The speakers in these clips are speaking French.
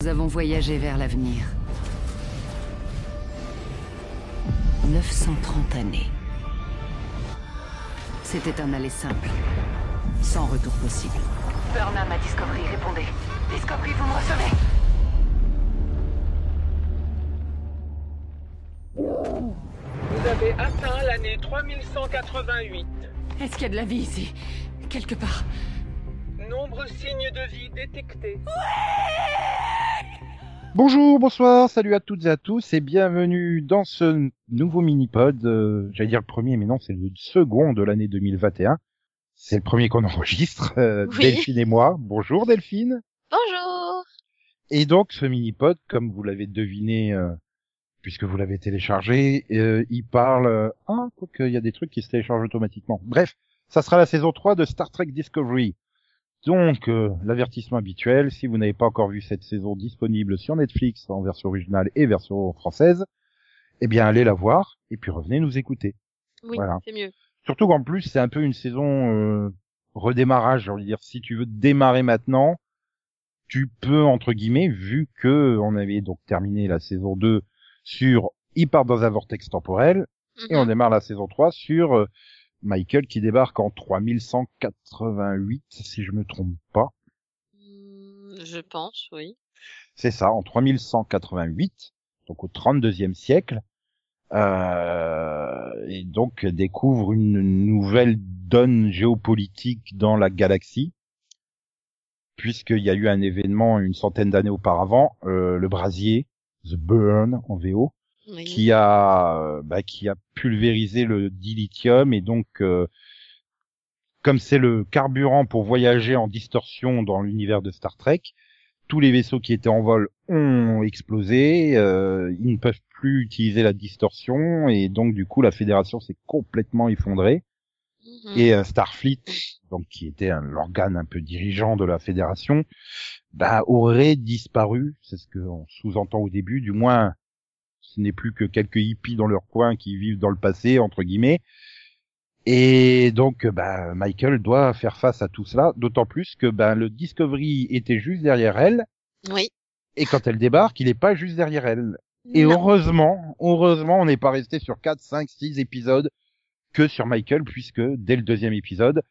Nous avons voyagé vers l'avenir. 930 années. C'était un aller simple, sans retour possible. Burnham à Discovery, répondez. Discovery, vous me recevez Vous avez atteint l'année 3188. Est-ce qu'il y a de la vie ici? Quelque part? Nombre signes de vie détectés. Bonjour, bonsoir, salut à toutes et à tous et bienvenue dans ce nouveau mini-pod. euh, J'allais dire le premier, mais non, c'est le second de l'année 2021. C'est le premier qu'on enregistre, euh, Oui. Delphine et moi. Bonjour Delphine. Bonjour Et donc ce mini-pod, comme vous l'avez deviné, euh, puisque vous l'avez téléchargé, euh, il parle... ah, quoique, il y a des trucs qui se téléchargent automatiquement. Bref, ça sera la saison 3 de Star Trek Discovery. Donc, euh, l'avertissement habituel, si vous n'avez pas encore vu cette saison disponible sur Netflix en version originale et version française, eh bien allez la voir et puis revenez nous écouter. Oui, Voilà. c'est mieux. Surtout qu'en plus, c'est un peu une saison euh, redémarrage, j'ai envie de dire. Si tu veux démarrer maintenant, tu peux, entre guillemets, vu que on avait donc terminé la saison 2 sur il part dans un vortex temporel, et on Mhm. démarre la saison 3 sur euh, Michael qui débarque en 3188, si je me trompe pas. Mm, Je pense, oui. C'est ça, en 3188, donc au 32e siècle, euh, et donc découvre une nouvelle donne géopolitique dans la galaxie, puisqu'il y a eu un événement une centaine d'années auparavant, euh, le brasier, The Burn en VO, oui. qui a euh, bah, qui a pulvérisé le dilithium et donc euh, comme c'est le carburant pour voyager en distorsion dans l'univers de Star Trek, tous les vaisseaux qui étaient en vol ont explosé, euh, ils ne peuvent plus utiliser la distorsion et donc du coup la fédération s'est complètement effondrée Mhm. et euh, Starfleet, donc qui était un- l'organe un peu dirigeant de la fédération, bah, aurait disparu. C'est ce qu'on sous-entend au début. Du moins, ce n'est plus que quelques hippies dans leur coin qui vivent dans le passé, entre guillemets. Et donc, bah, Michael doit faire face à tout cela, d'autant plus que bah, le Discovery était juste derrière elle, Oui. et quand elle débarque, il n'est pas juste derrière elle. Et Non. heureusement, heureusement, on n'est pas resté sur 4, 5, 6 épisodes que sur Michael, puisque dès le deuxième épisode,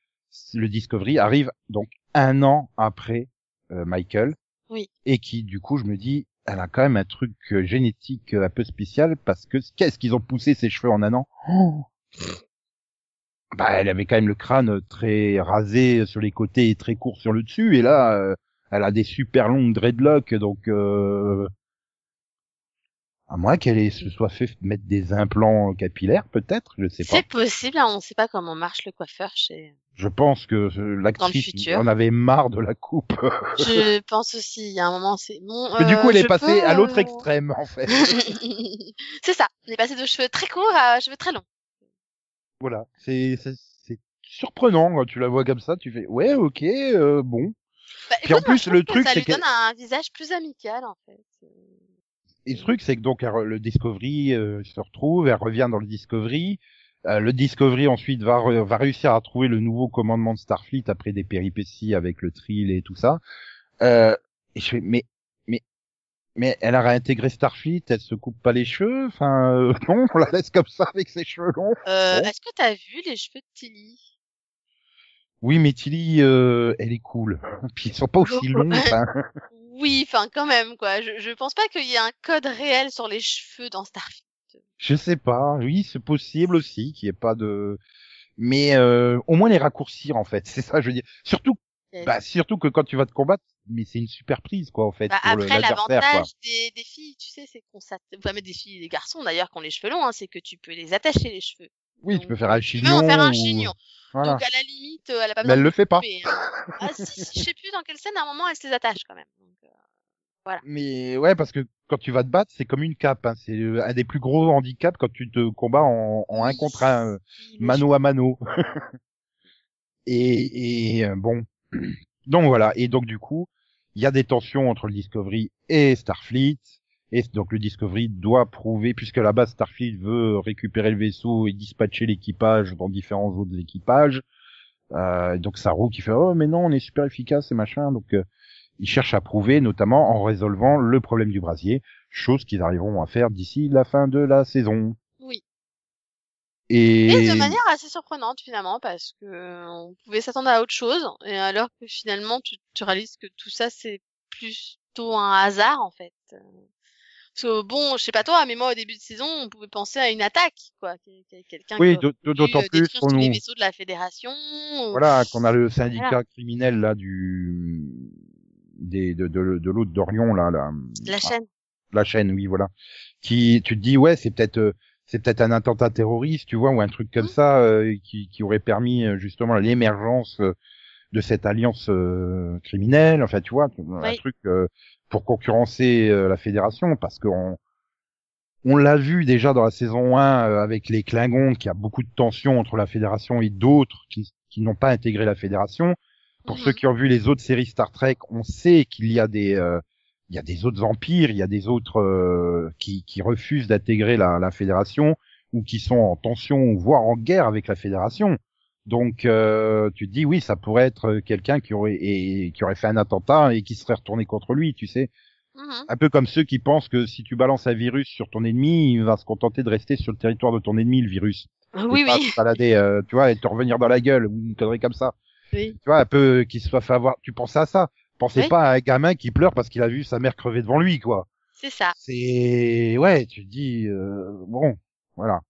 le Discovery arrive donc un an après euh, Michael. Oui. Et qui, du coup, je me dis, elle a quand même un truc euh, génétique euh, un peu spécial, parce que qu'est-ce qu'ils ont poussé ses cheveux en un an? Bah, elle avait quand même le crâne très rasé sur les côtés et très court sur le dessus, et là, euh, elle a des super longues dreadlocks, donc... Euh, à moins qu'elle se soit fait mettre des implants capillaires, peut-être, je sais pas. C'est possible, hein, on sait pas comment marche le coiffeur chez... Je pense que euh, l'actrice en avait marre de la coupe. Je pense aussi, il y a un moment, c'est bon... Mais du coup, euh, elle est je passée peux, à l'autre euh, extrême, en fait. c'est ça, on est passé de cheveux très courts à cheveux très longs. voilà. C'est, c'est, c'est surprenant quand tu la vois comme ça. Tu fais, ouais, ok, euh, bon. Bah, Puis en écoute, plus, je trouve le que truc, ça c'est lui donne un visage plus amical, en fait. Et le truc, c'est que donc elle- le Discovery euh, se retrouve, elle revient dans le Discovery. Euh, le Discovery ensuite va, va réussir à trouver le nouveau commandement de Starfleet après des péripéties avec le Trill et tout ça. Euh, et je fais, mais, mais, mais elle a réintégré Starfleet, elle se coupe pas les cheveux, enfin euh, non, on la laisse comme ça avec ses cheveux longs. Euh, Bon. Est-ce que t'as vu les cheveux de Tilly? Oui, mais Tilly, euh, elle est cool. Puis ils sont pas aussi longs. enfin. Oui, enfin quand même quoi. Je, je pense pas qu'il y ait un code réel sur les cheveux dans Starfleet. Je sais pas. Oui, c'est possible aussi qu'il n'y ait pas de. Mais euh, au moins les raccourcir en fait. C'est ça, je veux dire. Surtout, Yes. bah, surtout que quand tu vas te combattre, mais c'est une super prise quoi en fait Bah, pour le- après, l'avantage des, des filles, tu sais, c'est qu'on s'attache, enfin, des filles et des garçons d'ailleurs qui ont les cheveux longs, hein, c'est que tu peux les attacher les cheveux. Oui, tu peux faire un tu peux chignon. en faire un ou- chignon. Voilà. Donc à la limite, euh, elle a pas Mais besoin elle de le fait pas. couper, hein. Ah si, si, je sais plus dans quelle scène, à un moment, elle se les attache quand même. Donc, euh, Mais ouais, parce que quand tu vas te battre, c'est comme une cape. Hein. C'est euh, un des plus gros handicaps quand tu te combats en, en un contre un, euh, mano à mano. et, et euh, bon, donc voilà. Et donc du coup, il y a des tensions entre le Discovery et Starfleet. Et donc le Discovery doit prouver, puisque la base Starfleet veut récupérer le vaisseau et dispatcher l'équipage dans différents autres équipages. Euh, donc Saru qui fait oh mais non on est super efficace et machin. Donc euh, ils cherchent à prouver, notamment en résolvant le problème du brasier, chose qu'ils arriveront à faire d'ici la fin de la saison. Oui. Et, Et de manière assez surprenante finalement parce que euh, on pouvait s'attendre à autre chose et alors que finalement tu, tu réalises que tout ça c'est plutôt un hasard en fait. Parce que bon, je sais pas toi, mais moi au début de saison, on pouvait penser à une attaque quoi, Quel- quel- quelqu'un Oui, d'autant euh, plus qu'on tous les nous- vaisseaux de la fédération. ou- voilà, qu'on a le syndicat Voilà. criminel là du des de de, de l'autre d'Orion là, là La chaîne. la chaîne, oui, voilà. Qui, tu te dis, ouais, c'est peut-être, euh, c'est peut-être un attentat terroriste, tu vois, ou un truc comme Mhm. ça, euh, qui, qui aurait permis euh, justement l'émergence euh, de cette alliance euh, criminelle. Enfin, tu vois, un truc euh, pour concurrencer euh, la fédération, parce qu'on on l'a vu déjà dans la saison 1 euh, avec les Klingons, qu'il y a beaucoup de tensions entre la fédération et d'autres qui, qui n'ont pas intégré la fédération. Pour ceux qui ont vu les autres séries Star Trek, on sait qu'il y a des euh, il y a des autres empires, il y a des autres euh, qui, qui refusent d'intégrer la, la fédération ou qui sont en tension voire en guerre avec la fédération. Donc euh, tu te dis oui, ça pourrait être quelqu'un qui aurait et, qui aurait fait un attentat et qui serait retourné contre lui, tu sais. Mhm. Un peu comme ceux qui pensent que si tu balances un virus sur ton ennemi, il va se contenter de rester sur le territoire de ton ennemi le virus. Oui, Et pas oui. se balader, euh, tu vois, et te revenir dans la gueule ou une connerie comme ça oui. tu vois, un peu qui se soit fait avoir. Tu pensais à ça Pensez Oui. pas à un gamin qui pleure parce qu'il a vu sa mère crever devant lui, quoi. C'est ça. C'est ouais, tu te dis euh, bon, voilà.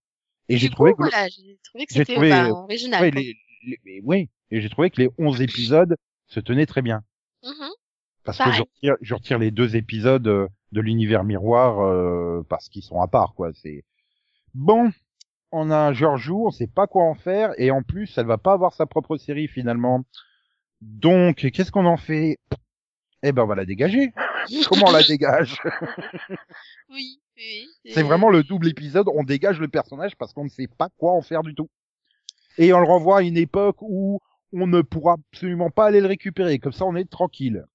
Et j'ai trouvé voilà, j'ai trouvé que j'ai c'était trouvé, bah, original. ouais, les, les- oui, et j'ai trouvé que les 11 épisodes se tenaient très bien Mhm. parce que je retire, je retire les deux épisodes euh, de l'univers miroir euh, parce qu'ils sont à part, quoi. C'est bon. On a Georgiou, on sait pas quoi en faire et en plus, elle va pas avoir sa propre série finalement. Donc, qu'est-ce qu'on en fait? Eh ben, on va la dégager. Comment on la dégage? Oui, oui. C'est vraiment le double épisode. On dégage le personnage parce qu'on ne sait pas quoi en faire du tout. Et on le renvoie à une époque où on ne pourra absolument pas aller le récupérer. Comme ça, on est tranquille.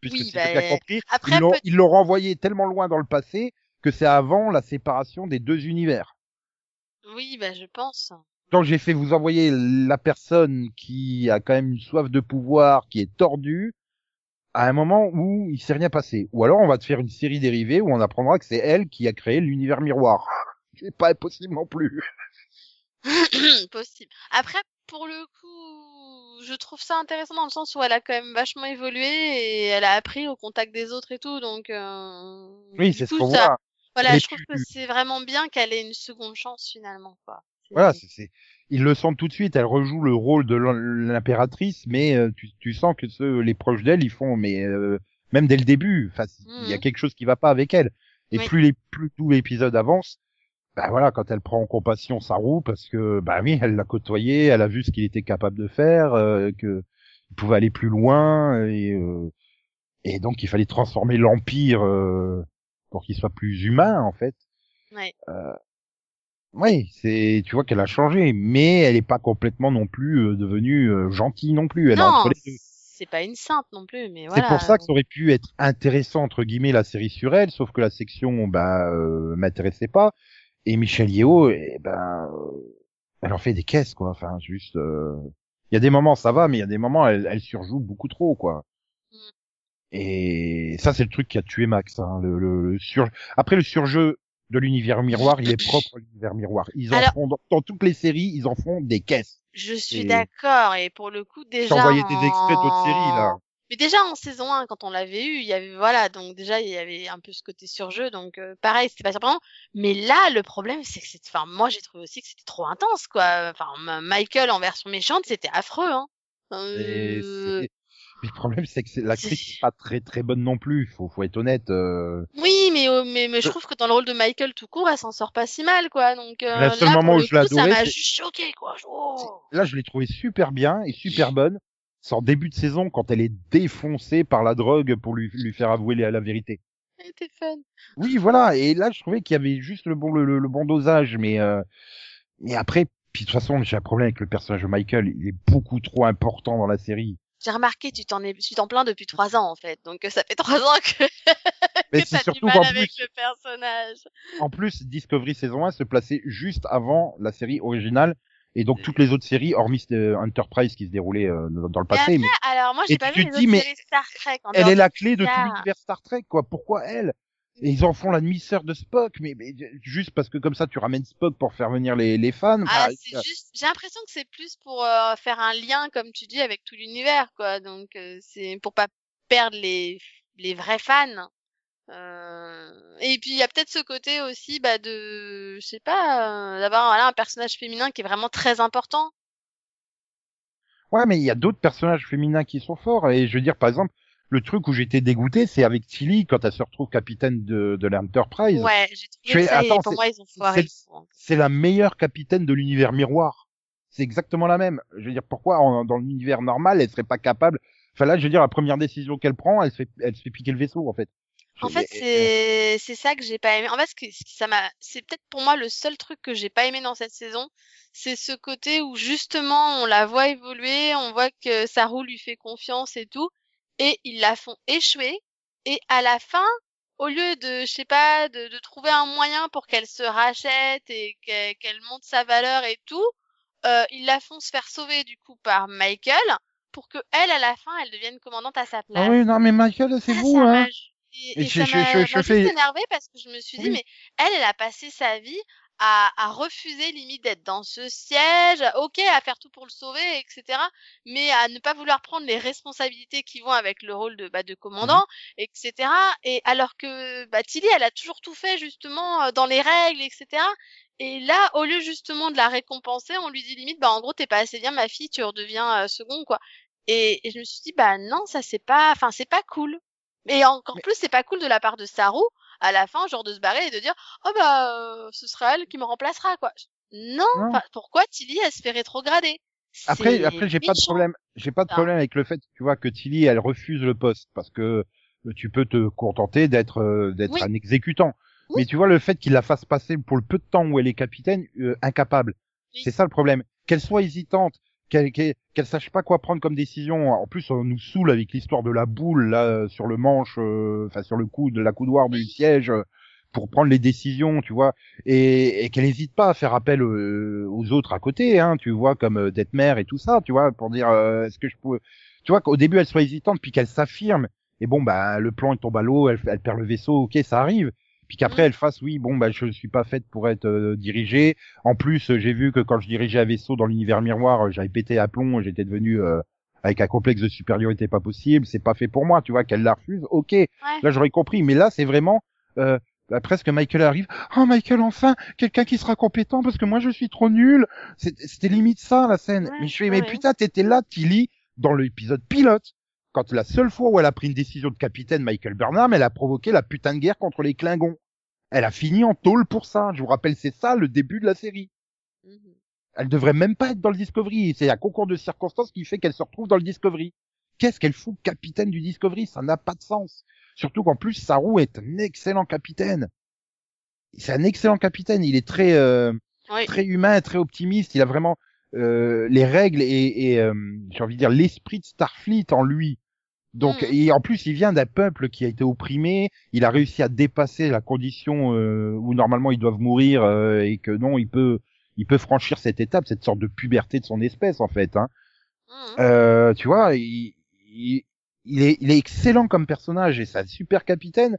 Puisque Oui, bah, bien compris, après, ils l'ont renvoyé tellement loin dans le passé que c'est avant la séparation des deux univers. Oui, bah, je pense. Quand j'ai fait vous envoyer la personne qui a quand même une soif de pouvoir, qui est tordue, à un moment où il s'est rien passé. Ou alors on va te faire une série dérivée où on apprendra que c'est elle qui a créé l'univers miroir. C'est pas impossible non plus. Possible. Après, pour le coup, je trouve ça intéressant dans le sens où elle a quand même vachement évolué et elle a appris au contact des autres et tout, donc. Euh... Oui, c'est ce qu'on ça- voit. Voilà, je trouve tu- que c'est vraiment bien qu'elle ait une seconde chance finalement, quoi. Voilà, c'est, ils le sentent tout de suite. Elle rejoue le rôle de l'im- l'impératrice, mais euh, tu, tu sens que ceux, les proches d'elle, ils font, mais euh, même dès le début, enfin, il y a Mhm. quelque chose qui va pas avec elle. Et Oui. plus les plus tout l'épisode avance, bah voilà, quand elle prend en compassion sa roue, parce que bah oui, elle l'a côtoyé, elle a vu ce qu'il était capable de faire, euh, que il pouvait aller plus loin, et euh, et donc il fallait transformer l'empire euh, pour qu'il soit plus humain en fait. Ouais. Oui, c'est, tu vois qu'elle a changé, mais elle est pas complètement non plus euh, devenue euh, gentille non plus. Elle non, entre les deux. c'est pas une sainte non plus, mais C'est voilà. pour ça que ça aurait pu être intéressant entre guillemets la série sur elle, sauf que la section bah euh, m'intéressait pas. Et Michel Yeo, eh ben, euh, elle en fait des caisses quoi. Enfin, juste, euh, il y a des moments ça va, mais il y a des moments elle, elle surjoue beaucoup trop quoi. Et ça c'est le truc qui a tué Max. Hein, le, le, le sur... Après le surjeu de l'univers miroir, il est propre à l'univers miroir. Ils en Alors- font dans, dans toutes les séries, ils en font des caisses. Je suis Et- d'accord, et pour le coup, déjà. J'ai envoyé des extraits d'autres séries là. Mais déjà en saison 1, quand on l'avait eu, il y avait voilà, donc déjà il y avait un peu ce côté surjeu, donc euh, pareil, c'était pas surprenant. Mais là, le problème, c'est que c'est, enfin, moi j'ai trouvé aussi que c'était trop intense, quoi. Enfin, Michael en version méchante, c'était affreux, hein. Euh, le problème, c'est que l'actrice c'est- n'est pas très très bonne non plus. Faut, faut être honnête. euh. Oui, mais, euh, mais, mais je Euh. trouve que dans le rôle de Michael tout court, elle s'en sort pas si mal, quoi. Donc euh, Le seul là, moment où je l'ai ça m'a juste choqué, quoi. Oh. Là, je l'ai trouvée super bien et super bonne. C'est en début de saison quand elle est défoncée par la drogue pour lui, lui faire avouer la, la vérité. Elle était fun. Oui, voilà. Et là, je trouvais qu'il y avait juste le bon le, le- le bon dosage, mais euh... mais après, puis de toute façon, j'ai un problème avec le personnage de Michael. Il est beaucoup trop important dans la série. J'ai remarqué, tu t'en es, tu t'en plains depuis trois ans en fait, donc ça fait trois ans que, Mais que c'est t'as du surtout mal avec plus, le personnage. en plus, Discovery saison 1 se plaçait juste avant la série originale Et donc toutes les autres séries, hormis euh, Enterprise qui se déroulait euh, dans le passé, mais alors moi j'ai pas tu vu les dis, autres mais séries Star Trek. en elle est la clé de tout l'univers Star Trek, quoi. Pourquoi elle? Et ils en font la demi-sœur de Spock, mais, mais juste parce que comme ça tu ramènes Spock pour faire venir les, les fans. Ah, c'est juste, j'ai l'impression que c'est plus pour euh, faire un lien, comme tu dis, avec tout l'univers, quoi. Donc, euh, c'est pour pas perdre les, les vrais fans. Euh, Et puis, il y a peut-être ce côté aussi, bah, de, je sais pas, euh, d'avoir voilà, un personnage féminin qui est vraiment très important. Ouais, mais il y a d'autres personnages féminins qui sont forts. Et je veux dire, par exemple, le truc où j'étais dégoûté, c'est avec Tilly quand elle se retrouve capitaine de, de l'Enterprise. Ouais, j'ai trouvé ça, pour c'est- moi, ils ont foiré. C'est la meilleure capitaine de l'univers miroir. C'est exactement la même. Je veux dire, pourquoi en- dans l'univers normal, elle serait pas capable Enfin là, je veux dire, la première décision qu'elle prend, elle se fait, elle se fait piquer le vaisseau, en fait. En fait, c'est c'est ça que j'ai pas aimé. En fait, ce que, ce ça m'a, c'est peut-être pour moi le seul truc que j'ai pas aimé dans cette saison, c'est ce côté où justement on la voit évoluer, on voit que Saru lui fait confiance et tout, et ils la font échouer. Et à la fin, au lieu de, je sais pas, de, de trouver un moyen pour qu'elle se rachète et qu'elle monte sa valeur et tout, euh, ils la font se faire sauver du coup par Michael pour que elle, à la fin, elle devienne commandante à sa place. Ah oui, non, mais Michael, c'est Ah, vous, hein. Et, Et et je- ça m'a fais- énervée parce que je me suis dit, Oui. mais elle, elle a passé sa vie à, à refuser limite d'être dans ce siège, ok, à faire tout pour le sauver, etc., mais à ne pas vouloir prendre les responsabilités qui vont avec le rôle de, bah, de commandant, etc. Et alors que bah, Tilly, elle a toujours tout fait justement dans les règles, etc. Et là, au lieu justement de la récompenser, on lui dit limite, bah en gros, t'es pas assez bien, ma fille, tu redeviens euh, second, quoi. Et, et je me suis dit, bah non, ça c'est pas, enfin c'est pas cool. Et encore Mais- plus, c'est pas cool de la part de Saru à la fin, genre de se barrer et de dire, oh bah euh, ce sera elle qui me remplacera, quoi. Non, pourquoi Tilly elle se fait rétrograder? Après, après, j'ai pas de problème, j'ai pas de problème avec le fait, tu vois, que Tilly, elle refuse le poste parce que euh, tu peux te contenter d'être, euh, d'être Oui. un exécutant. Oui. Mais tu vois, le fait qu'il la fasse passer pour le peu de temps où elle est capitaine, euh, incapable. Oui. C'est ça le problème. Qu'elle soit hésitante, qu'elle, qu'elle sache pas quoi prendre comme décision. En plus, on nous saoule avec l'histoire de la boule, là, sur le manche, euh, enfin, sur le coup de la coudoir du siège, euh, pour prendre les décisions, tu vois. Et, et qu'elle n'hésite pas à faire appel euh, aux autres à côté, hein, tu vois, comme euh, Detmer et tout ça, tu vois, pour dire euh, est-ce que je peux, tu vois, qu'au début elle soit hésitante, puis qu'elle s'affirme, et bon bah le plan il tombe à l'eau, elle, elle perd le vaisseau, ok, ça arrive, puis qu'après Mm. elle fasse oui, bon bah je suis pas faite pour être euh, dirigée. En plus, euh, j'ai vu que quand je dirigeais un vaisseau dans l'univers miroir, euh, j'avais pété à plomb, j'étais devenu euh, avec un complexe de supériorité pas possible, c'est pas fait pour moi, tu vois, qu'elle la refuse, ok, Ouais. là j'aurais compris, mais là c'est vraiment euh, bah, presque Michael arrive. Oh Michael, enfin, quelqu'un qui sera compétent parce que moi je suis trop nul. C'était limite ça la scène. Ouais, mais je fais, ouais, mais putain, t'étais là, Tilly, dans l'épisode pilote. Quand la seule fois où elle a pris une décision de capitaine Michael Burnham, elle a provoqué la putain de guerre contre les Klingons. Elle a fini en tôle pour ça. Je vous rappelle, c'est ça le début de la série. Mhm. Elle devrait même pas être dans le Discovery. C'est un concours de circonstances qui fait qu'elle se retrouve dans le Discovery. Qu'est-ce qu'elle fout capitaine du Discovery? Ça n'a pas de sens. Surtout qu'en plus, Saru est un excellent capitaine. C'est un excellent capitaine. Il est très, euh, Oui. très humain, très optimiste. Il a vraiment euh, les règles et, et euh, j'ai envie de dire l'esprit de Starfleet en lui. Donc, Mhm. et en plus, il vient d'un peuple qui a été opprimé. Il a réussi à dépasser la condition euh, où normalement ils doivent mourir euh, et que non, il peut, il peut franchir cette étape, cette sorte de puberté de son espèce en fait. Hein. Mhm. Euh, tu vois, il, il, il est, il est excellent comme personnage et c'est un super capitaine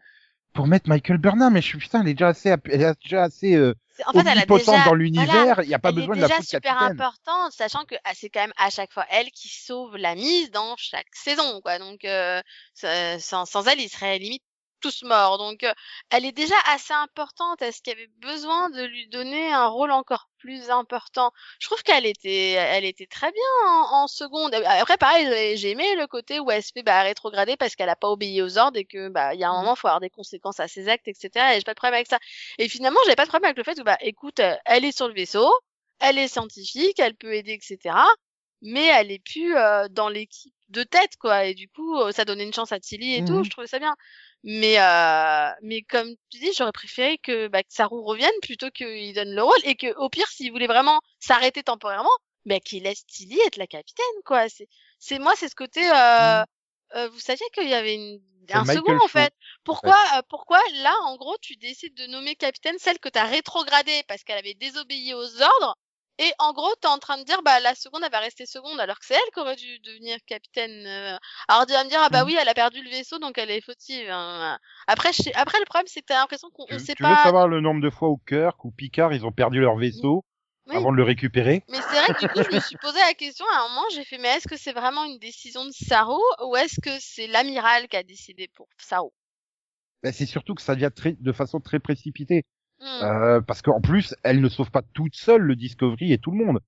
pour mettre Michael Burnham. Mais je suis putain, elle est déjà assez, elle est déjà assez euh, En fait, elle a déjà, dans l'univers. voilà, Il n'y a pas elle besoin est de la déjà foutre super capitaine. importante, sachant que ah, c'est quand même à chaque fois elle qui sauve la mise dans chaque saison, quoi. Donc, euh, sans, sans elle, ils seraient limite tous morts. Donc, euh, elle est déjà assez importante. Est-ce qu'il y avait besoin de lui donner un rôle encore plus important? Je trouve qu'elle était, elle était très bien en, en seconde. Après, pareil, j'ai- aimé le côté où elle se fait bah, rétrograder parce qu'elle a pas obéi aux ordres et que bah il y a un Mhm. moment, faut avoir des conséquences à ses actes, etc. Et j'ai pas de problème avec ça. Et finalement, j'avais pas de problème avec le fait que, bah, écoute, euh, elle est sur le vaisseau, elle est scientifique, elle peut aider, etc. Mais elle est plus euh, dans l'équipe de tête, quoi. Et du coup, euh, ça donnait une chance à Tilly et tout. Mhm. Je trouvais ça bien. Mais, euh, mais comme tu dis, j'aurais préféré que, bah, que Saru revienne plutôt qu'il donne le rôle et que, au pire, s'il voulait vraiment s'arrêter temporairement, bah, qu'il laisse Tilly être la capitaine, quoi. C'est, c'est moi, c'est ce côté. Euh, euh, vous saviez qu'il y avait une, un Michael second en fait. Pourquoi, euh, pourquoi là, en gros, tu décides de nommer capitaine celle que t'as rétrogradée parce qu'elle avait désobéi aux ordres Et en gros, t'es en train de dire, bah, la seconde, elle va rester seconde, alors que c'est elle qui aurait dû devenir capitaine. euh. Alors, tu vas me dire, ah bah Mhm. oui, elle a perdu le vaisseau, donc elle est fautive. hein. Après, je sais- après, le problème, c'est que t'as l'impression qu'on on sait tu veux pas. savoir le nombre de fois où Kirk ou Picard ils ont perdu leur vaisseau Oui. avant de le récupérer? Mais c'est vrai que du coup, je me suis posé la question à un moment, j'ai fait, mais est-ce que c'est vraiment une décision de Saru ou est-ce que c'est l'amiral qui a décidé pour Saru? Ben, C'est surtout que ça devient très, de façon très précipitée. Hmm. Euh, parce qu'en plus, elle ne sauve pas toute seule le Discovery et tout le monde.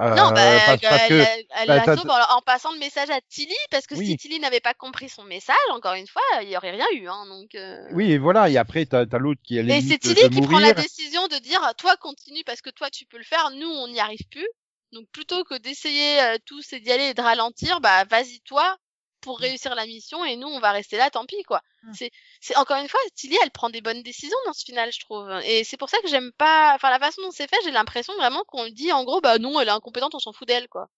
Euh, Non, bah, parce, elle, parce que elle- elle bah, la sauve en, en passant le message à Tilly, parce que si. Tilly n'avait pas compris son message, encore une fois, il y aurait rien eu, hein, donc. euh. oui, et voilà. Et après, t'as as, l'autre qui est Et c'est de Tilly qui prend la décision de dire, toi continue parce que toi tu peux le faire, nous on n'y arrive plus. Donc plutôt que d'essayer euh, tous et d'y aller et de ralentir, bah vas-y toi pour réussir la mission et nous on va rester là, tant pis quoi. C'est, c'est encore une fois, Tilly elle prend des bonnes décisions dans ce final, je trouve. Et c'est pour ça que j'aime pas, enfin la façon dont c'est fait, j'ai l'impression vraiment qu'on dit en gros, bah non, elle est incompétente, on s'en fout d'elle quoi.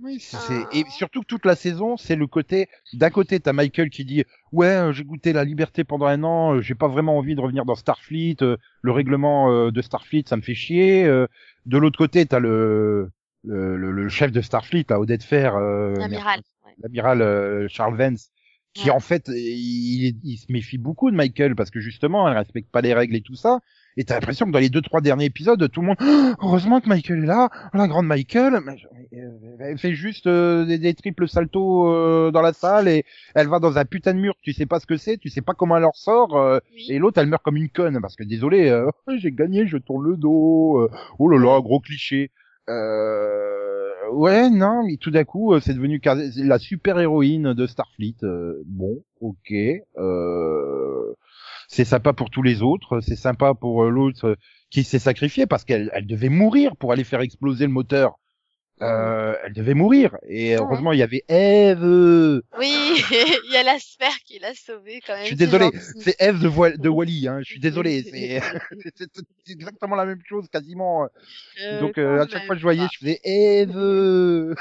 Oui, c'est, Ah. et surtout que toute la saison, c'est le côté, d'un côté, t'as Michael qui dit, ouais, euh, j'ai goûté la liberté pendant un an, euh, j'ai pas vraiment envie de revenir dans Starfleet, euh, le règlement euh, de Starfleet, ça me fait chier. euh. de l'autre côté, t'as le, le, le, le chef de Starfleet, là, Odette Fer, euh, L'amiral. Ouais. l'amiral euh, Charles Vance, qui Ouais. en fait, il, il se méfie beaucoup de Michael parce que justement, elle respecte pas les règles et tout ça. Et t'as l'impression que dans les deux trois derniers épisodes, tout le monde, Oh, heureusement que Michael est là, oh, la grande Michael, euh, elle fait juste euh, des, des triples saltos euh, dans la salle et elle va dans un putain de mur, tu sais pas ce que c'est, tu sais pas comment elle en sort. euh, Oui. et l'autre, elle meurt comme une conne parce que désolé, euh, j'ai gagné, je tourne le dos. euh, oh là là, gros cliché. Euh, ouais, non, mais tout d'un coup, euh, c'est devenu la super héroïne de Starfleet. euh, bon, ok. Euh, c'est sympa pour tous les autres, c'est sympa pour l'autre qui s'est sacrifié parce qu'elle elle devait mourir pour aller faire exploser le moteur. Euh, elle devait mourir et heureusement il y avait Eve. Oui, il y a la sphère qui l'a sauvé quand même. Je suis désolé, c'est Eve de, Wally. Hein. Je suis désolé, c'est exactement la même chose quasiment. Euh, Donc euh, à chaque fois que je voyais, je faisais Eve.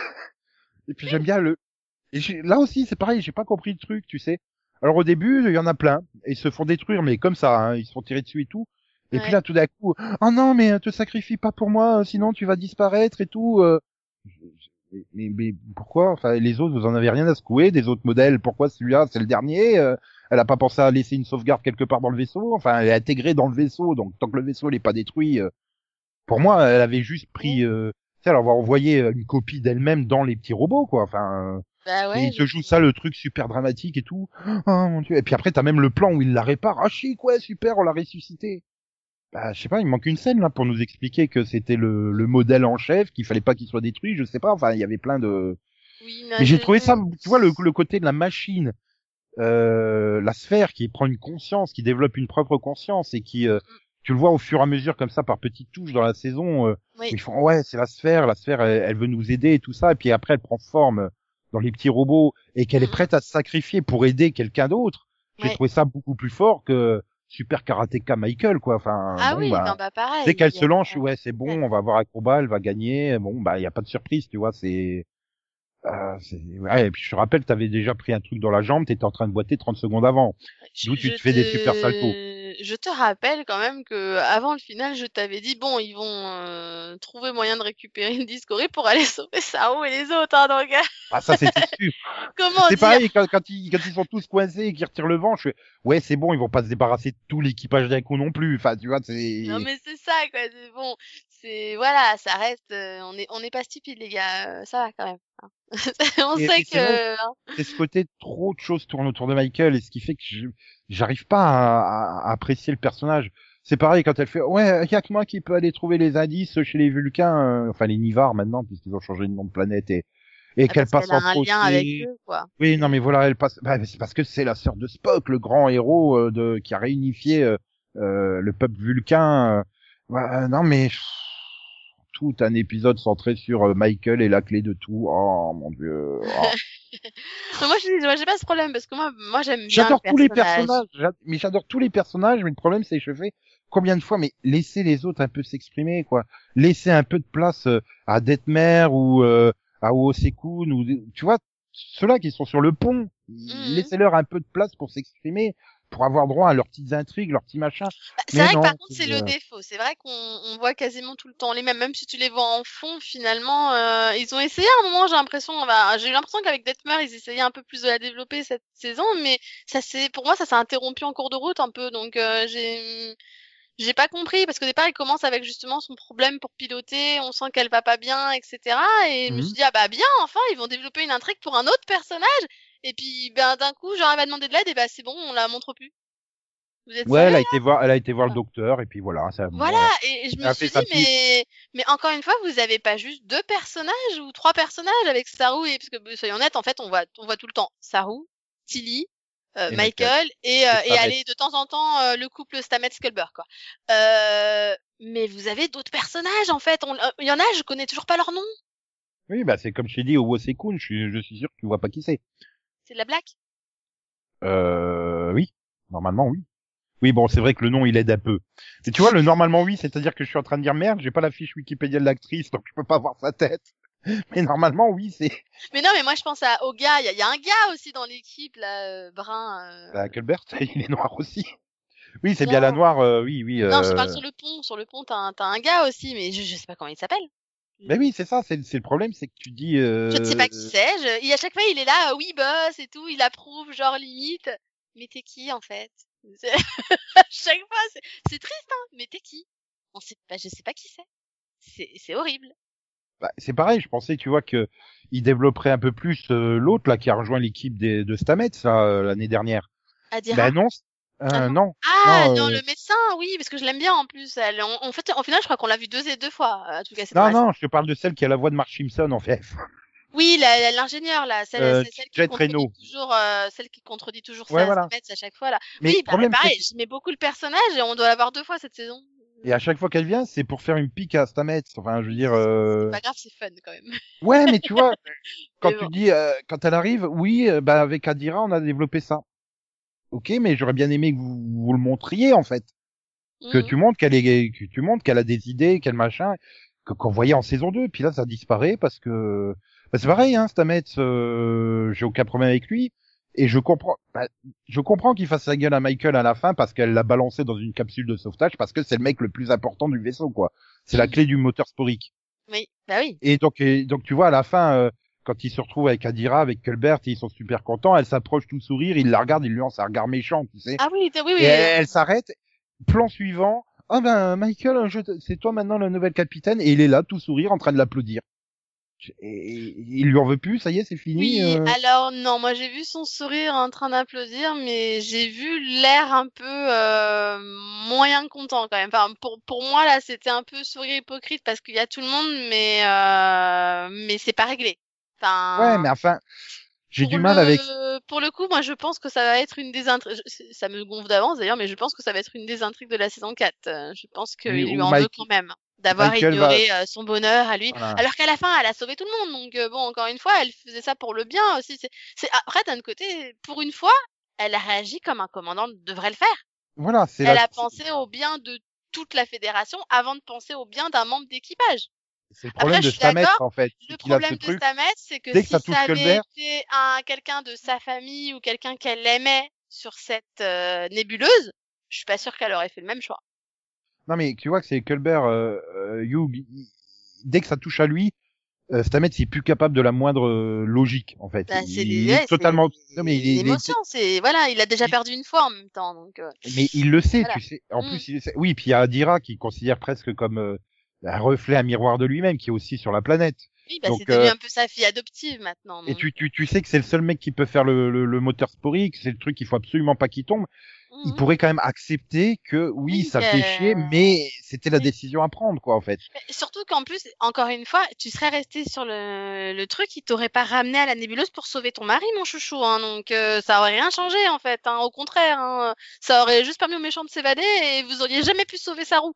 Et puis j'aime bien le. Et là aussi, c'est pareil, j'ai pas compris le truc, tu sais. Alors au début, il y en a plein, et ils se font détruire, mais comme ça, hein, ils se font tirer dessus et tout. Et puis là, tout d'un coup, oh non, mais te sacrifie pas pour moi, sinon tu vas disparaître et tout. euh. Mais, mais, mais pourquoi Enfin, les autres, vous en avez rien à secouer des autres modèles. Pourquoi celui-là, c'est le dernier euh, Elle a pas pensé à laisser une sauvegarde quelque part dans le vaisseau? Enfin, elle est intégrée dans le vaisseau, donc tant que le vaisseau n'est pas détruit, euh, pour moi, elle avait juste pris. Euh, elle va envoyer une copie d'elle-même dans les petits robots, quoi. Enfin, euh, Bah et ouais. il te joue ça, le truc super dramatique et tout. Oh mon dieu. Et puis après, t'as même le plan où il la répare. Ah chic, ouais, super, on l'a ressuscité. Bah, je sais pas, il manque une scène là pour nous expliquer que c'était le, le modèle en chef, qu'il fallait pas qu'il soit détruit. Je sais pas. Enfin, il y avait plein de. Oui, Mais j'ai trouvé ça, tu vois, le, le côté de la machine, euh, la sphère qui prend une conscience, qui développe une propre conscience et qui, euh, tu le vois au fur et à mesure comme ça par petites touches dans la saison. euh, Oui. ils font ouais, c'est la sphère, la sphère, elle, elle veut nous aider et tout ça. Et puis après, elle prend forme dans les petits robots et qu'elle est Mhm. prête à se sacrifier pour aider quelqu'un d'autre. J'ai Ouais. trouvé ça beaucoup plus fort que Super Karateka Michael, quoi. Enfin, Ah bon, oui, bah, non, bah pareil. dès qu'elle se lance, ouais, c'est bon, on va voir Acrobat, elle va gagner. Bon, bah, il y a pas de surprise, tu vois, c'est, euh, c'est, ouais, et puis je te rappelle, t'avais déjà pris un truc dans la jambe, t'étais en train de boiter 30 secondes avant. D'où tu te fais des super saltos. Je te rappelle quand même que avant le final, je t'avais dit bon, ils vont euh, trouver moyen de récupérer une Discovery pour aller sauver Sao et les autres. Hein, donc Ah, ça, c'était sûr. comment c'est pareil, quand, quand, ils, quand ils sont tous coincés et qu'ils retirent le vent, je fais, ouais, c'est bon, ils vont pas se débarrasser de tout l'équipage d'un coup non plus. Enfin, tu vois, c'est, Non mais c'est ça quoi. C'est bon, c'est voilà, ça reste. euh, on est on n'est pas stupide les gars. euh, ça va quand même. hein. on Et- sait et vrai que. hein. c'est ce côté trop de choses tournent autour de Michael et ce qui fait que j'arrive pas à, à- à apprécier le personnage. C'est pareil quand elle fait ouais, y a que moi qui peut aller trouver les indices chez les Vulcains, euh, enfin les Nivars maintenant puisqu'ils ont changé de nom de planète et et Ah, qu'elle passe a en un lien procès. avec eux quoi. Oui, non mais voilà, elle passe. Bah, c'est parce que c'est la sœur de Spock, le grand héros euh, de qui a réunifié euh, euh, le peuple vulcain. euh. Ouais, non mais tout un épisode centré sur Michael et la clé de tout. Oh mon dieu. Oh. Moi j'ai pas ce problème parce que moi moi j'aime bien. J'adore tous les personnage. personnages, mais j'adore tous les personnages, mais le problème c'est que je fais combien de fois, mais laissez les autres un peu s'exprimer, quoi. Laissez un peu de place à Detmer ou euh, à Osekun ou tu vois ceux-là qui sont sur le pont, Mhm. laissez-leur un peu de place pour s'exprimer. pour avoir droit à leurs petites intrigues, leurs petits machins. Bah, c'est vrai non, que par contre, c'est, le défaut. C'est vrai qu'on on voit quasiment tout le temps les mêmes, même si tu les vois en fond, finalement, euh, ils ont essayé à un moment, j'ai l'impression, bah, j'ai eu l'impression qu'avec Detmer, ils essayaient un peu plus de la développer cette saison, mais ça c'est, pour moi, ça s'est interrompu en cours de route un peu, donc euh, j'ai, j'ai pas compris parce qu'au départ, il commence avec justement son problème pour piloter, on sent qu'elle va pas bien, etc. Et je me Mhm. suis dit ah bah bien, enfin, ils vont développer une intrigue pour un autre personnage. Et puis ben d'un coup, j'arrive à demander de l'aide et bah c'est bon, on la montre plus. Vous êtes Ouais, elle a été voir, elle a été voir le docteur et puis voilà. Ça, voilà, bon, et je Elle me suis dit, mais, mais encore une fois, vous avez pas juste deux personnages ou trois personnages avec Saru et, parce que, soyons honnêtes, en fait, on voit, on voit tout le temps Saru, Tilly, euh, Et Michael, et, euh, Et aller de temps en temps euh, le couple Stamets-Sculber, quoi. Euh, mais vous avez d'autres personnages, en fait. Euh, Il y en a, je connais toujours pas leur nom. Oui, bah c'est comme je t'ai dit au Wosekun, je suis, je suis sûr que tu vois pas qui c'est. C'est de la blague? Euh, oui, normalement oui. Oui, bon, c'est vrai que le nom il aide un peu. Et tu vois, le normalement oui, c'est-à-dire que je suis en train de dire merde, j'ai pas la fiche Wikipédia de l'actrice, donc je peux pas voir sa tête. Mais normalement oui, c'est Mais non, mais moi, je pense à, au gars. Il y, a- il y a un gars aussi dans l'équipe, là, euh, brun. euh, bah, Colbert, il est noir aussi. Oui, c'est bien la noire, euh, oui, oui. Non, je euh, parle sur le pont. Sur le pont, t'as un, t'as un gars aussi, mais je, je sais pas comment il s'appelle. Mais oui, c'est ça, c'est c'est le problème, c'est que tu dis. Euh... Je ne sais pas qui c'est. Je... Et à chaque fois, il est là, euh, oui, boss et tout, il approuve, genre limite. Mais t'es qui en fait? À chaque fois, c'est c'est triste, hein. Mais t'es qui? On sait pas, je sais pas qui c'est. C'est c'est horrible. Bah, c'est pareil, je pensais, tu vois, que il développerait un peu plus euh, l'autre là qui a rejoint l'équipe de Stamets ça, euh, l'année dernière. À dire. Ben non, euh, Ah non. ah non, non, euh, le médecin, oui, parce que je l'aime bien en plus. Elle, en, en fait, en final, je crois qu'on l'a vu deux et deux fois. euh, En tout cas, Non, non, je te parle de celle qui a la voix de Mark Simpson en VF. Oui, l'ingénieur là, celle, Euh, celle qui contredit toujours, euh, celle qui contredit toujours Ouais, ça, voilà. à chaque fois là. Mais oui, bah, problème, pareil, j'aimais beaucoup le personnage et on doit l'avoir deux fois cette saison. Et à chaque fois qu'elle vient, c'est pour faire une pique à Stamets. Enfin, je veux dire. Euh... C'est pas grave, c'est fun quand même. Ouais, mais tu vois, quand tu dis, euh, quand elle arrive, oui, euh, bah avec Adira, on a développé ça. Ok, mais j'aurais bien aimé que vous, vous le montriez en fait, que Mhm. tu montres qu'elle est, que tu montres qu'elle a des idées, qu'elle machin, que qu'on voyait en saison 2. Puis là, ça disparaît parce que, bah, c'est pareil, hein, Stamets, euh, j'ai aucun problème avec lui. Et je comprends, bah, je comprends qu'il fasse la gueule à Michael à la fin parce qu'elle l'a balancé dans une capsule de sauvetage parce que c'est le mec le plus important du vaisseau, quoi. C'est la clé du moteur sporique. Oui, bah oui. Et donc, et donc tu vois, à la fin, euh, quand il se retrouve avec Adira, avec Culbert, ils sont super contents. Elle s'approche tout sourire, il la regarde, il lui lance un regard méchant, tu sais. Ah oui, oui, oui. et elle, elle s'arrête. Plan suivant. Ah ben, Michael, te- c'est toi maintenant le nouvel capitaine. Et il est là, tout sourire, en train de l'applaudir. Et, il lui en veut plus, ça y est, c'est fini. Oui, euh. alors non, moi j'ai vu son sourire en train d'applaudir, mais j'ai vu l'air un peu euh, moyen content quand même. Enfin, pour pour moi là, c'était un peu sourire hypocrite parce qu'il y a tout le monde, mais euh, mais c'est pas réglé. Enfin, Ouais, mais enfin, j'ai du mal le- avec. Pour le coup, moi je pense que ça va être une des intrigues. Ça me gonfle d'avance d'ailleurs, mais je pense que ça va être une des intrigues de la saison 4. Euh, Je pense qu'il lui en Mike- veut quand même d'avoir va- ignoré euh, son bonheur à lui. Voilà. Alors qu'à la fin, elle a sauvé tout le monde. Donc euh, bon, encore une fois, elle faisait ça pour le bien aussi. C'est, c'est... Après, d'un côté, pour une fois, elle a réagi comme un commandant devrait le faire. Voilà, c'est Elle la- a pensé au bien de toute la fédération avant de penser au bien d'un membre d'équipage. c'est le problème Après, de Stamets, en fait. Le a ce problème de. Stamets, c'est que dès que si ça avait été un quelqu'un de sa famille ou quelqu'un qu'elle aimait sur cette euh, nébuleuse, je suis pas sûre qu'elle aurait fait le même choix. Non mais tu vois que c'est Culbert, euh, euh, Hugh, dès que ça touche à lui, euh, Stamets il est plus capable de la moindre euh, logique en fait. Bah, c'est il est totalement. Non mais il l'émotion, c'est voilà, il a déjà perdu une fois en même temps, donc. euh, mais il le sait, Voilà. tu sais. En Mm. plus, il le sait. oui, puis il y a Adira qui considère presque comme euh, un reflet, un miroir de lui-même, qui est aussi sur la planète. Oui, bah c'est devenu euh, un peu sa fille adoptive maintenant. Et tu, tu, tu sais que c'est le seul mec qui peut faire le, le, le moteur sporique, c'est le truc qu'il faut absolument pas qu'il tombe. Il Mhm. pourrait quand même accepter que oui, Oui, ça fait chier, mais c'était la Oui. décision à prendre, quoi, en fait. Mais Surtout qu'en plus, encore une fois, tu serais resté sur le, le truc, il t'aurait pas ramené à la nébuleuse pour sauver ton mari, mon chouchou. Hein, donc euh, ça aurait rien changé en fait. Hein, au contraire, hein, ça aurait juste permis aux méchants de s'évader et vous auriez jamais pu sauver sa roue.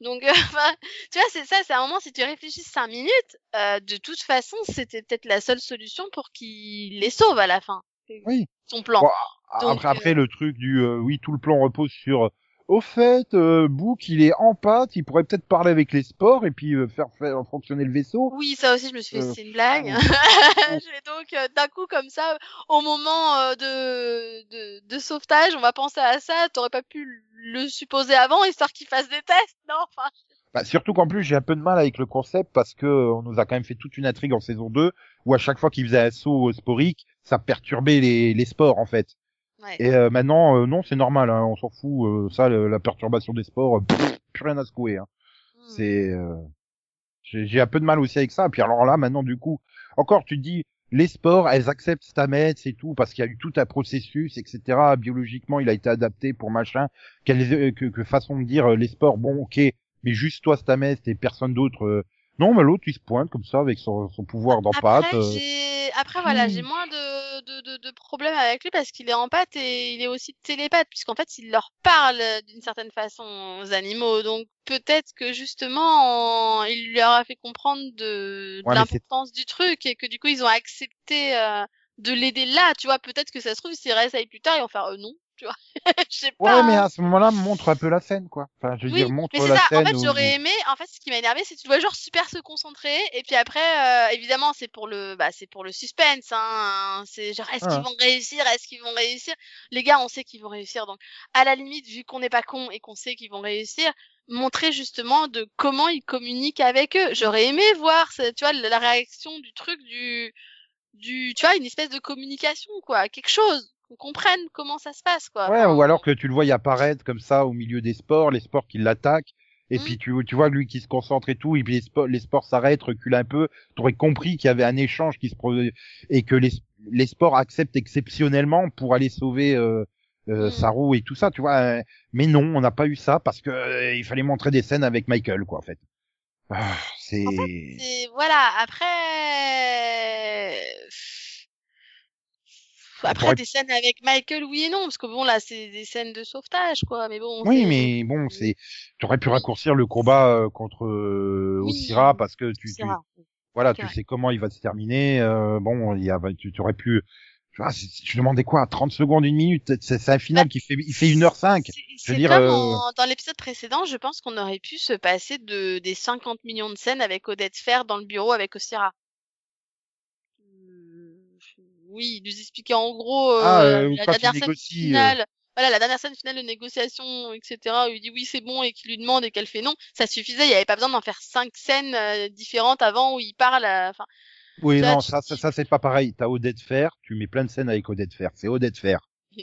Donc, euh, enfin, tu vois, c'est ça, c'est un moment, si tu réfléchis cinq minutes, euh, de toute façon, c'était peut-être la seule solution pour qu'il les sauve à la fin. Oui. Son plan. Bon, Donc, après, après, le truc du euh, oui, tout le plan repose sur au fait, euh, Book, il est en pâte, il pourrait peut-être parler avec les sports et puis euh, faire, faire fonctionner le vaisseau. Oui, ça aussi, je me suis fait, Euh, c'est une blague. donc, euh, d'un coup, comme ça, au moment euh, de, de, de sauvetage, on va penser à ça. T'aurais pas pu le supposer avant, histoire qu'il fasse des tests, non Enfin, Bah, surtout qu'en plus, j'ai un peu de mal avec le concept parce que on nous a quand même fait toute une intrigue en saison 2 où à chaque fois qu'il faisait assaut sporique, ça perturbait les, les sports en fait. Ouais. Et euh, maintenant, euh, non, c'est normal, hein, on s'en fout. euh, ça, le- la perturbation des sports, euh, pff, plus rien à secouer. Hein. Hmm. C'est, euh, j'ai un peu de mal aussi avec ça. Puis alors là, maintenant, du coup, encore, tu te dis, les sports, elles acceptent Stamets et tout parce qu'il y a eu tout un processus, etc. Biologiquement, il a été adapté pour machin. Quelle, euh, que, que façon de dire, les sports, bon, ok, mais juste toi, Stamets et personne d'autre. Non, mais l'autre, il se pointe comme ça avec son, son pouvoir d'empâte. Après, euh. j'ai... Après, voilà, j'ai Hmm. moins de, de, de, de problèmes avec lui parce qu'il est en pâte et il est aussi télépathe, puisqu'en fait, il leur parle d'une certaine façon aux animaux. Donc, peut-être que justement, en- il leur a fait comprendre de, Ouais, l'importance du truc et que du coup, ils ont accepté euh, de l'aider là. Tu vois, peut-être que ça se trouve, s'ils réessayent plus tard, ils vont faire euh, non, tu vois. Je sais Ouais, pas. mais hein. à ce moment-là, montre un peu la scène, quoi. Enfin, je veux Oui, dire, montre mais c'est la ça. scène. En fait, où- j'aurais aimé. En fait, ce qui m'a énervé, c'est que tu vois genre super se concentrer, et puis après, euh, évidemment, c'est pour le, bah, c'est pour le suspense. Hein. C'est genre, est-ce Ouais. qu'ils vont réussir Est-ce qu'ils vont réussir? Les gars, on sait qu'ils vont réussir. Donc, à la limite, vu qu'on n'est pas con et qu'on sait qu'ils vont réussir, montrer justement de comment ils communiquent avec eux. J'aurais aimé voir, tu vois, la réaction du truc du, du, tu vois, une espèce de communication, quoi, quelque chose, qu'on comprenne comment ça se passe, quoi. Ouais, ou alors que tu le vois y apparaître comme ça au milieu des sports, les sports qui l'attaquent, et Mm. puis tu, tu vois lui qui se concentre et tout, et puis les, sports les sports s'arrêtent, reculent un peu, t'aurais compris qu'il y avait un échange qui se produisait, et que les, les sports acceptent exceptionnellement pour aller sauver euh, euh, Mm. Saru et tout ça, tu vois. euh, Mais non, on n'a pas eu ça parce que euh, il fallait montrer des scènes avec Michael, quoi, en fait. Ah, c'est... C'est voilà. Après, après pourrait- des scènes avec Michael, oui et non, parce que bon là, c'est des scènes de sauvetage, quoi. Mais bon. Oui, mais bon, c'est, tu aurais pu raccourcir le combat euh, contre euh, Oui. Osira parce que tu, tu, voilà, tu sais comment il va se terminer. euh, bon, il y a, tu, tu aurais pu, tu vois, je demandais quoi, 30 secondes, une minute. C'est, un final qui fait, il fait 1h05. C'est- veux dire, comme euh, en- dans l'épisode précédent, je pense qu'on aurait pu se passer de des 50 millions de scènes avec Odette Fer dans le bureau avec Osira. Oui, nous expliquer en gros euh, Ah, euh, la il dernière scène négocie, euh. finale. Voilà, la dernière scène finale de négociation, etc. Où il dit oui, c'est bon et qu'il lui demande et qu'elle fait non. Ça suffisait. Il n'y avait pas besoin d'en faire cinq scènes différentes avant où il parle. Enfin, Oui, Ça, non, ça, ça, ça, c'est pas pareil. T'as Odette Fer, tu mets plein de scènes avec Odette Fer. C'est Odette Fer.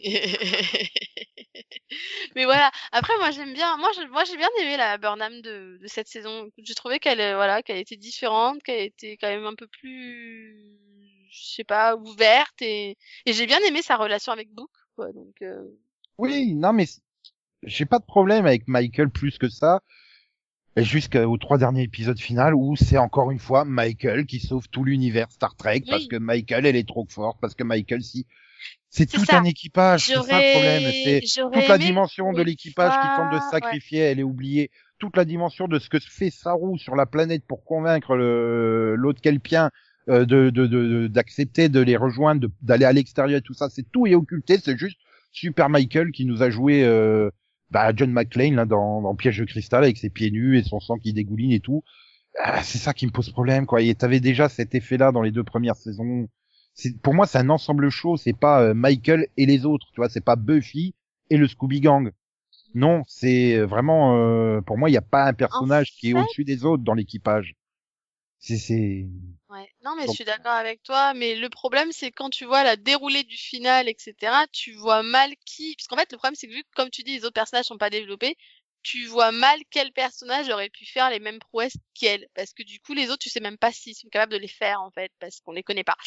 Mais voilà. Après, moi, j'aime bien. Moi, je- moi, j'ai bien aimé la Burnham de, de cette saison. J'ai trouvé qu'elle, voilà, qu'elle était différente, qu'elle était quand même un peu plus, je sais pas, ouverte et, et j'ai bien aimé sa relation avec Book. Quoi, donc, euh, Oui, non, mais j'ai pas de problème avec Michael plus que ça. Jusqu'aux trois derniers épisodes finaux où c'est encore une fois Michael qui sauve tout l'univers Star Trek parce que Michael elle est trop forte parce que Michael si c'est tout ça. un équipage c'est ça le problème c'est toute la dimension de l'équipage qui tente de sacrifier elle est oubliée toute la dimension de ce que fait Saru sur la planète pour convaincre le l'autre Kelpien euh, de de- de- d'accepter de, les rejoindre d'aller à l'extérieur et tout ça c'est tout est occulté c'est juste Super Michael qui nous a joué euh, bah, John McClane là dans, dans Piège de cristal avec ses pieds nus et son sang qui dégouline et tout. Ah, c'est ça qui me pose problème quoi. Et t'avais déjà cet effet-là dans les deux premières saisons. Pour moi c'est un ensemble chaud. C'est pas euh, Michael et les autres. Tu vois, c'est pas Buffy et le Scooby Gang. Non, c'est vraiment euh, pour moi il n'y a pas un personnage qui est au-dessus des autres dans l'équipage. C'est Ouais. Non, mais je suis d'accord avec toi. Mais le problème, c'est quand tu vois la déroulée du final, etc., tu vois mal qui. Parce qu'en fait, le problème, c'est que vu que, comme tu dis, les autres personnages sont pas développés, tu vois mal quel personnage aurait pu faire les mêmes prouesses qu'elle. Parce que du coup, les autres, tu sais même pas s'ils sont capables de les faire, en fait, parce qu'on les connaît pas.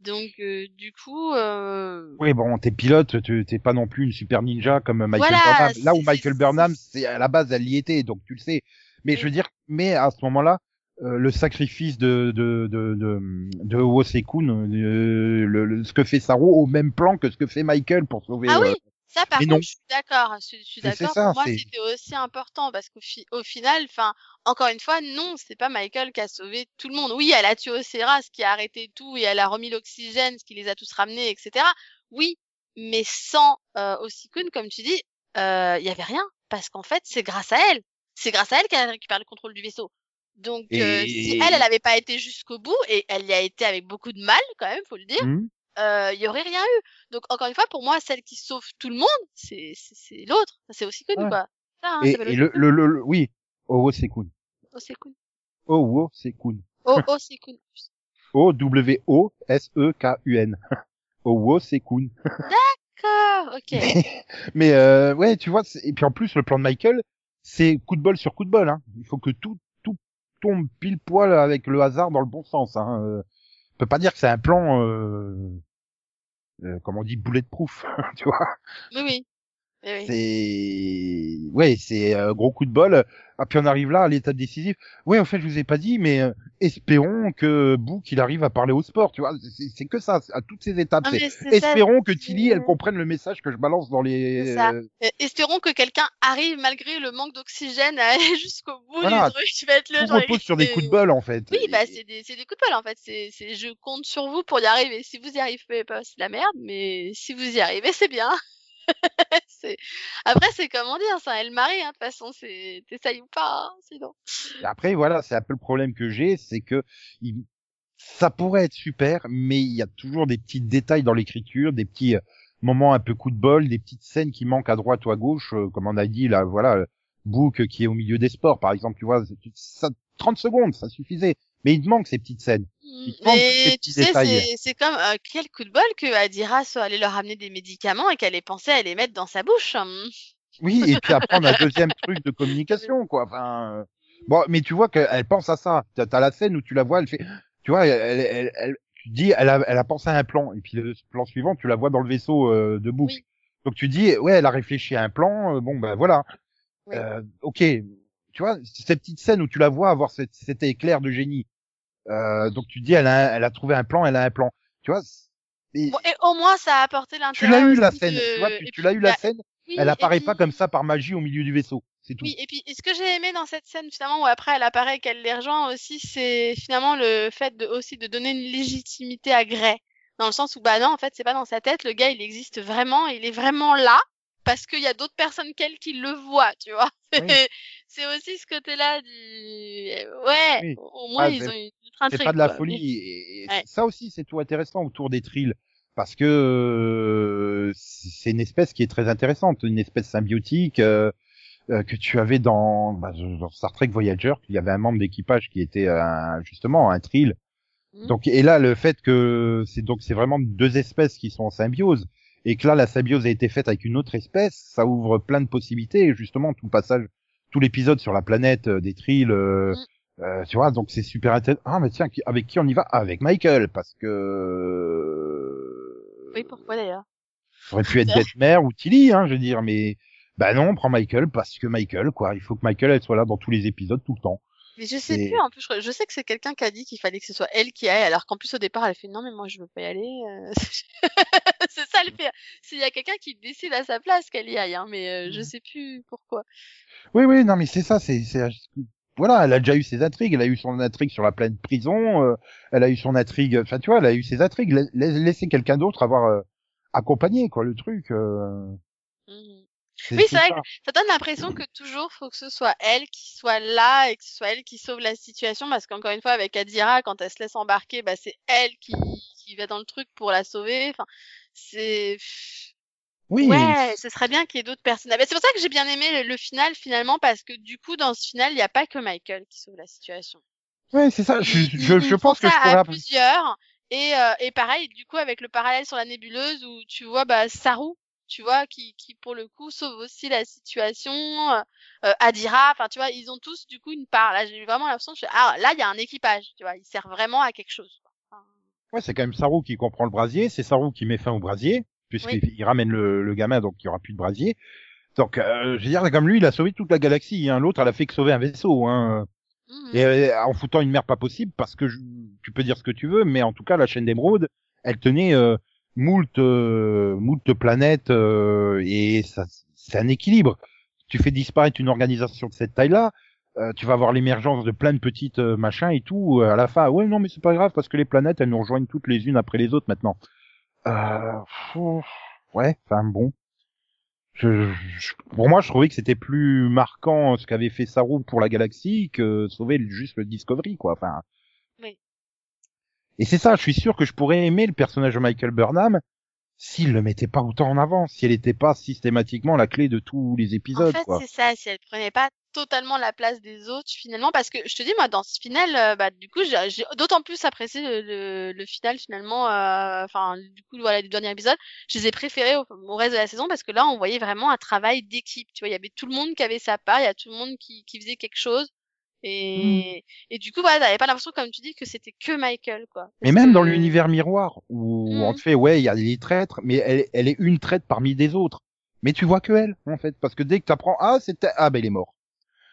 Donc, euh, du coup, euh... Oui, bon, t'es pilote, t'es pas non plus une super ninja comme Michael Voilà, Burnham. Là où Michael Burnham, c'est à la base, elle y était, donc tu le sais. Mais je veux dire, mais à ce moment-là, euh, le sacrifice de de de de, de Wosekun, euh, le, le- ce que fait Saru au même plan que ce que fait Michael pour sauver. Ah oui, euh, Ça, par contre, je suis d'accord. Je, je suis d'accord. Pour moi, c'était aussi important parce qu'au fi- au final, enfin, encore une fois, non, c'est pas Michael qui a sauvé tout le monde. Oui, elle a tué Ocera, ce qui a arrêté tout, et elle a remis l'oxygène, ce qui les a tous ramenés, etc. Oui, mais sans euh, Osikun, comme tu dis, il y avait rien. parce qu'en fait, c'est grâce à elle. C'est grâce à elle qu'elle récupère le contrôle du vaisseau. Donc, euh, si elle, elle n'avait pas été jusqu'au bout, et elle y a été avec beaucoup de mal, quand même, faut le dire, Hmm. euh, il y aurait rien eu. Donc, encore une fois, pour moi, celle qui sauve tout le monde, c'est c'est- c'est l'autre. C'est aussi connu, Ouais. quoi. Ça, hein, Et, ça et le, le, le, le- oui, Owo Sekun. Osikun. Owo Sekun. Oh, Osikun. O W O S E K U N. Owo Sekun. D'accord, ok. Mais euh, ouais, tu vois, c'est- et puis en plus le plan de Michael, c'est coup de bol sur coup de bol. Hein. Il faut que tout tombe pile poil avec le hasard dans le bon sens. Hein. Euh, On peut pas dire que c'est un plan, euh, euh, comme on dit, bulletproof, tu vois. Oui, oui. Oui, oui. C'est ouais, c'est euh, gros coup de bol. Ah, puis on arrive là à l'étape décisive. Ouais, en fait, je vous ai pas dit, mais euh, espérons que Book il arrive à parler au sport, tu vois. C'est que ça, à toutes ces étapes. Non, c'est ça, espérons que Tilly elle comprenne le message que je balance dans les. Ça. euh, espérons que quelqu'un arrive malgré le manque d'oxygène à aller jusqu'au bout Voilà. du truc. Vais être le tout repose sur des coups de bol en fait. Oui, bah c'est des, c'est des coups de bol en fait. C'est, je compte sur vous pour y arriver. Si vous y arrivez pas, c'est de la merde, mais si vous y arrivez, c'est bien. c'est... Après, c'est comment dire, c'est un El Marie, hein, de toute façon, c'est, t'essayes ou pas, hein, sinon. Après, voilà, c'est un peu le problème que j'ai, c'est que il- ça pourrait être super, mais il y a toujours des petits détails dans l'écriture, des petits euh, moments un peu coup de bol, des petites scènes qui manquent à droite ou à gauche, euh, comme on a dit là, voilà, Book qui est au milieu des sports, par exemple, tu vois, ça, 30 secondes, ça suffisait. Mais il te manque ces petites scènes. Il te manque Mais tu sais, c'est, comme euh, quel coup de bol que Adira soit allée leur amener des médicaments et qu'elle ait pensé à les mettre dans sa bouche. Oui, et puis après on a un deuxième truc de communication, quoi. Enfin, euh, bon, mais tu vois qu'elle pense à ça. T'as as la scène où tu la vois, elle fait, tu vois, elle, elle, elle- tu dis, elle a, elle a pensé à un plan, et puis le plan suivant, tu la vois dans le vaisseau euh, de Book. Oui. Donc tu dis, ouais, elle a réfléchi à un plan. euh, bon, ben voilà. Oui. Euh, ok, tu vois, cette petite scène où tu la vois avoir cet, cet éclair de génie. Euh, donc tu te dis, elle a, elle a trouvé un plan, elle a un plan. Tu vois. et Bon, et au moins, ça a apporté tu l'intérêt. l'as eu la scène, de- tu vois, tu, tu l'as eu bah, la scène. oui, Elle apparaît puis- pas comme ça par magie au milieu du vaisseau. C'est tout. Oui, et puis et ce que j'ai aimé dans cette scène finalement où après elle apparaît qu'elle les rejoint aussi, c'est finalement le fait de aussi de donner une légitimité à Grey. Dans le sens où bah non, en fait, c'est pas dans sa tête, le gars il existe vraiment, il est vraiment là parce qu'il y a d'autres personnes qu'elle qui le voient, tu vois. Oui. c'est aussi ce côté-là du ouais, Oui. au moins Ah, ils ont une c'est pas de la quoi. folie. Et et Ouais. ça aussi, c'est tout intéressant autour des trills. Parce que euh, c'est une espèce qui est très intéressante, une espèce symbiotique euh, euh, que tu avais dans, bah, dans Star Trek Voyager. Il y avait un membre d'équipage qui était un- justement un trill. Mhm. Donc et là le fait que c'est donc c'est vraiment deux espèces qui sont en symbiose et que là la symbiose a été faite avec une autre espèce, ça ouvre plein de possibilités. Et justement tout le passage, tout l'épisode sur la planète euh, des trills. euh, Mhm. euh, tu vois, donc c'est super intéressant. Ah, mais tiens, qui- avec qui on y va? Avec Michael, parce que... Oui, pourquoi d'ailleurs? Ça aurait pu être Detmer ou Tilly, hein, je veux dire, mais... Bah non, on prend Michael parce que Michael, quoi. Il faut que Michael, elle soit là dans tous les épisodes, tout le temps. Mais je sais plus, en plus, je, sais que c'est quelqu'un qui a dit qu'il fallait que ce soit elle qui aille, alors qu'en plus au départ elle fait non mais moi je veux pas y aller. euh. c'est ça le pire. S'il y a quelqu'un qui décide à sa place qu'elle y aille, hein, mais euh, je Mhm. sais plus pourquoi. Oui, oui, non, mais c'est ça, c'est... c'est- Voilà, elle a déjà eu ses intrigues, elle a eu son intrigue sur la planète prison, euh, elle a eu son intrigue, enfin tu vois, elle a eu ses intrigues, La- la- laisser quelqu'un d'autre avoir euh, accompagné, quoi, le truc. euh, c'est Oui, c'est vrai ça. que ça donne l'impression que toujours faut que ce soit elle qui soit là et que ce soit elle qui sauve la situation parce qu'encore une fois avec Adira quand elle se laisse embarquer, bah c'est elle qui qui va dans le truc pour la sauver. Enfin, c'est Oui, Ouais, ce serait bien qu'il y ait d'autres personnes. Mais c'est pour ça que j'ai bien aimé le, le final finalement parce que du coup dans ce final il n'y a pas que Michael qui sauve la situation. ouais, c'est ça. Je, je, je pense que je ça pourrais à plusieurs et euh, et pareil du coup avec le parallèle sur la nébuleuse où tu vois bah Saru tu vois qui qui pour le coup sauve aussi la situation euh, euh, Adira enfin tu vois ils ont tous du coup une part là j'ai vraiment l'impression que je ah là il y a un équipage tu vois il sert vraiment à quelque chose. Enfin, Ouais, c'est quand même Saru qui comprend le brasier, c'est Saru qui met fin au brasier, puisqu'il il ramène le, le gamin, donc il y aura plus de brasier. Donc, euh, je veux dire, comme lui, il a sauvé toute la galaxie. Hein. L'autre, elle a fait que sauver un vaisseau, hein. mhm. et euh, en foutant une merde pas possible, parce que je- tu peux dire ce que tu veux, mais en tout cas, la chaîne d'émeraude, elle tenait euh, moult, euh, moult planètes, euh, et c'est un équilibre. Tu fais disparaître une organisation de cette taille-là, euh, tu vas avoir l'émergence de plein de petites euh, machins et tout euh, à la fin. Ouais, non, mais c'est pas grave parce que les planètes elles nous rejoignent toutes les unes après les autres maintenant. Euh, pff, ouais, enfin bon. je, je- pour moi, je trouvais que c'était plus marquant ce qu'avait fait Saru pour la galaxie que sauver juste le Discovery, quoi. Enfin. Et c'est ça, je suis sûr que je pourrais aimer le personnage de Michael Burnham s'il le mettait pas autant en avant, si elle n'était pas systématiquement la clé de tous les En épisodes, fait, quoi. c'est ça, si elle prenait pas totalement la place des autres finalement, parce que je te dis moi dans ce final, euh, bah du coup j'ai d'autant plus apprécié le, le, le final finalement, euh, enfin du coup voilà les derniers épisodes, je les ai préférés au, au reste de la saison parce que là on voyait vraiment un travail d'équipe, tu vois, il y avait tout le monde qui avait sa part, il y a tout le monde qui, qui faisait quelque chose. Et, et du coup, voilà, t'avais pas l'impression, comme tu dis, que c'était que Michael, quoi. Mais même que- dans l'univers miroir, où Mhm. en fait, ouais, il y a des traîtres, mais elle, elle est une traître parmi des autres. Mais tu vois que elle, en fait, parce que dès que t'apprends, ah, c'était, ah, ben il est mort.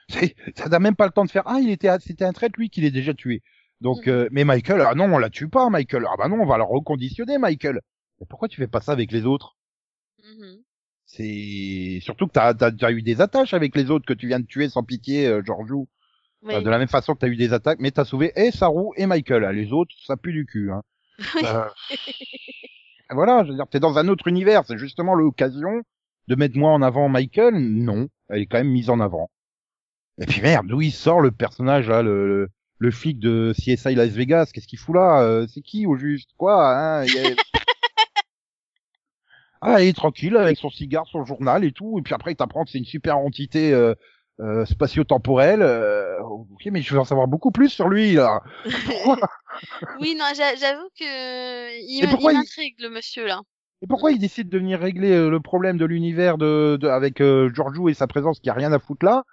Ça n'a même pas le temps de faire, ah, il était, c'était un traître, lui, qui l'est déjà tué. Donc, Mhm. euh, mais Michael, ah non, on la tue pas, Michael. Ah bah non, on va la reconditionner, Michael. Mais pourquoi tu fais pas ça avec les autres? Mhm. C'est surtout que t'as, t'as, t'as eu des attaches avec les autres que tu viens de tuer sans pitié, euh, Giorgio. Oui. Euh, de la même façon que t'as eu des attaques, mais t'as sauvé et Saru et Michael. Ah, Les autres, ça pue du cul. Hein. Euh, voilà, je veux dire, t'es dans un autre univers. C'est justement l'occasion de mettre moi en avant Michael. Non, elle est quand même mise en avant. Et puis merde, d'où il sort le personnage là, le, le, le flic de CSI Las Vegas? Qu'est-ce qu'il fout là? Euh, C'est qui au juste? Quoi hein? Il a- Ah, il est tranquille avec son cigare, son journal et tout. Et puis après, t'apprends que c'est une super entité euh, euh, spatio-temporelle. Euh, ok, mais je veux en savoir beaucoup plus sur lui là. Oui, non, j'a- j'avoue que il, m'intrigue le monsieur là. Et pourquoi il décide de venir régler euh, le problème de l'univers de, de- avec euh, Giorgio et sa présence qui a rien à foutre là,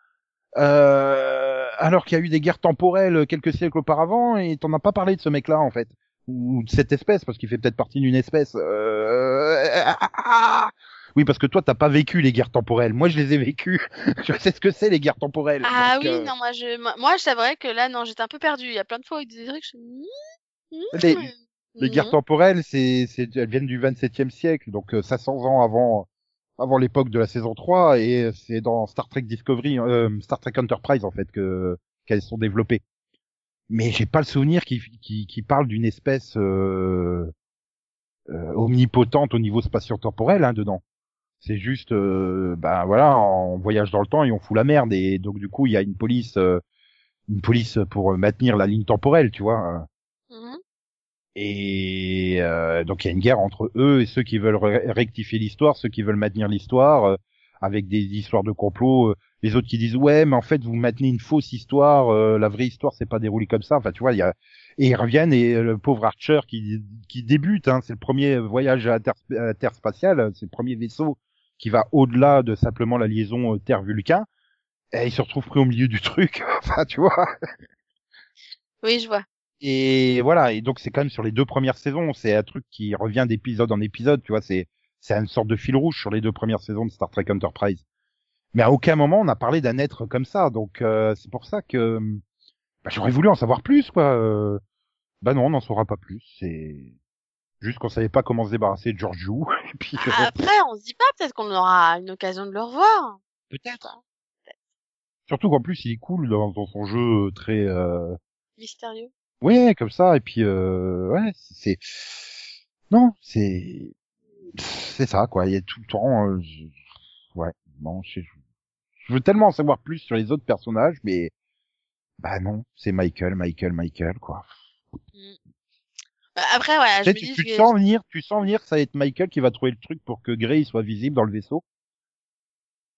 euh, alors qu'il y a eu des guerres temporelles euh, quelques siècles auparavant et t'en as pas parlé de ce mec-là en fait ou de cette espèce parce qu'il fait peut-être partie d'une espèce. Euh... Oui, parce que toi t'as pas vécu les guerres temporelles. Moi je les ai vécues. je sais ce que c'est les guerres temporelles. Ah oui, euh, non, moi je, moi, c'est vrai que là, non, j'étais un peu perdue. Il y a plein de fois où il disait que je... Hmm, Les- hmm, Les guerres temporelles, c'est, c'est, elles viennent du 27e siècle, donc euh, 500 ans avant, avant l'époque de la saison 3, et c'est dans Star Trek Discovery, euh, Star Trek Enterprise en fait que qu'elles sont développées. Mais j'ai pas le souvenir qui, qui, qui parle d'une espèce euh, euh, omnipotente au niveau spatio-temporel hein, dedans. C'est juste, euh, ben voilà, on voyage dans le temps et on fout la merde, et donc du coup il y a une police, euh, une police pour maintenir la ligne temporelle, tu vois. hein. Mhm. Et euh, donc il y a une guerre entre eux et ceux qui veulent rectifier l'histoire, ceux qui veulent maintenir l'histoire euh, avec des histoires de complot, euh, les autres qui disent ouais mais en fait vous maintenez une fausse histoire, euh, la vraie histoire c'est pas déroulé comme ça. Enfin tu vois il y a et ils reviennent et euh, le pauvre Archer qui qui débute, hein, c'est le premier voyage inter- interspatial, c'est le premier vaisseau qui va au-delà de simplement la liaison euh, Terre-Vulcain. Et il se retrouve pris au milieu du truc. enfin tu vois. Oui, je vois. Et voilà, et donc c'est quand même sur les deux premières saisons, c'est un truc qui revient d'épisode en épisode, tu vois, c'est c'est une sorte de fil rouge sur les deux premières saisons de Star Trek Enterprise. Mais à aucun moment on a parlé d'un être comme ça, donc euh, c'est pour ça que bah, j'aurais voulu en savoir plus, quoi. Euh, Bah non, on n'en saura pas plus. C'est juste qu'on savait pas comment se débarrasser de Giorgio. Et puis euh, Après, on se dit pas, peut-être qu'on aura une occasion de le revoir. peut-être. Surtout qu'en plus il est cool dans, dans son jeu très euh, Mystérieux. Ouais, comme ça, et puis euh, ouais, c'est non, c'est c'est ça quoi. Il y a tout le temps, euh, ouais, non, je... je veux tellement en savoir plus sur les autres personnages, mais bah non, c'est Michael, Michael, Michael quoi. Bah, Après, voilà, je Tu, me dis tu, te sens venir, tu sens venir, que ça va être Michael qui va trouver le truc pour que Grey soit visible dans le vaisseau.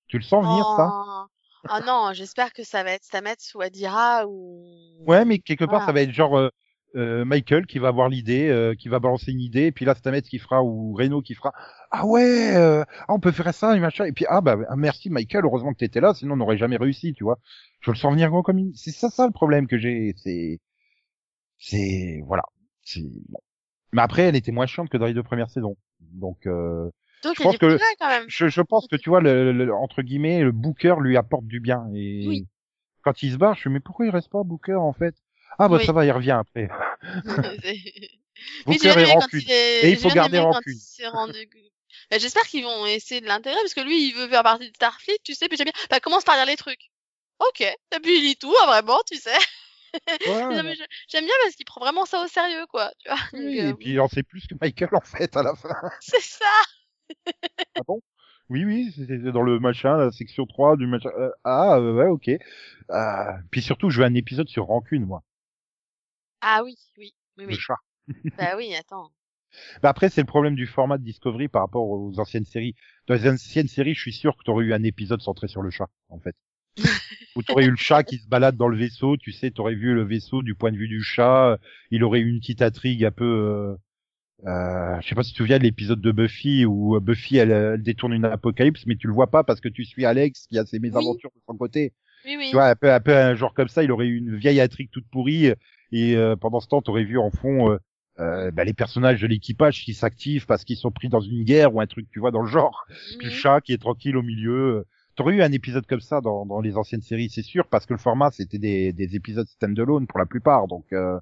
Tu le sens venir ça? Oh. Ah non, j'espère que ça va être Stamets ou Adira ou. Ouais, mais quelque part Voilà. ça va être genre euh, euh, Michael qui va avoir l'idée, euh, qui va balancer une idée, et puis là Stamets qui fera ou Reno qui fera ah ouais, euh, ah, on peut faire ça et machin, et puis ah bah ah, merci Michael, heureusement que t'étais là, sinon on n'aurait jamais réussi, tu vois. Je le sens venir gros comme une... c'est ça ça le problème que j'ai, c'est c'est voilà. Mais après elle était moins chiante que dans les deux premières saisons, donc euh, Donc, je pense que- quand même. je, je pense que tu vois le, le- entre guillemets le Booker lui apporte du bien et Oui. quand il se barre, je suis mais pourquoi il reste pas Booker en fait? Ah bah Oui. ça va, il revient après. Booker est rancune. il est- Et il faut garder rancune. rendu- Bah, J'espère qu'ils vont essayer de l'intégrer parce que lui, il veut faire partie de Starfleet, tu sais. Puis j'aime bien. Bah, commence par lire les trucs. Ok. Et puis il lit tout, hein, vraiment, tu sais. Ouais. J'aime bien parce qu'il prend vraiment ça au sérieux, quoi. Tu vois. Oui, Donc, euh, et puis il en sait plus que Michael en fait à la fin. C'est ça. Ah bon? Oui, oui, c'était dans le machin, la section 3 du machin. Euh, ah, ouais, ok. Euh, puis surtout, je veux un épisode sur Rancune, moi. Ah oui, oui, oui, Le oui. chat. bah oui, attends. Bah après, c'est le problème du format de Discovery par rapport aux anciennes séries. Dans les anciennes séries, je suis sûr que t'aurais eu un épisode centré sur le chat, en fait. Où t'aurais eu le chat qui se balade dans le vaisseau, tu sais, t'aurais vu le vaisseau du point de vue du chat, il aurait eu une petite intrigue un peu... Euh, euh, je sais pas si tu te souviens de l'épisode de Buffy où Buffy elle, elle détourne une apocalypse mais tu le vois pas parce que tu suis Alex qui a ses mésaventures de son côté. Oui, oui. Tu vois un peu un peu un genre comme ça, il aurait eu une vieille intrigue toute pourrie et euh, pendant ce temps t'aurais vu en fond euh, euh, bah, les personnages de l'équipage qui s'activent parce qu'ils sont pris dans une guerre ou un truc tu vois dans le genre. Puis le chat qui est tranquille au milieu. T'aurais eu un épisode comme ça dans, dans les anciennes séries, c'est sûr, parce que le format c'était des, des épisodes stand-alone pour la plupart. Donc euh,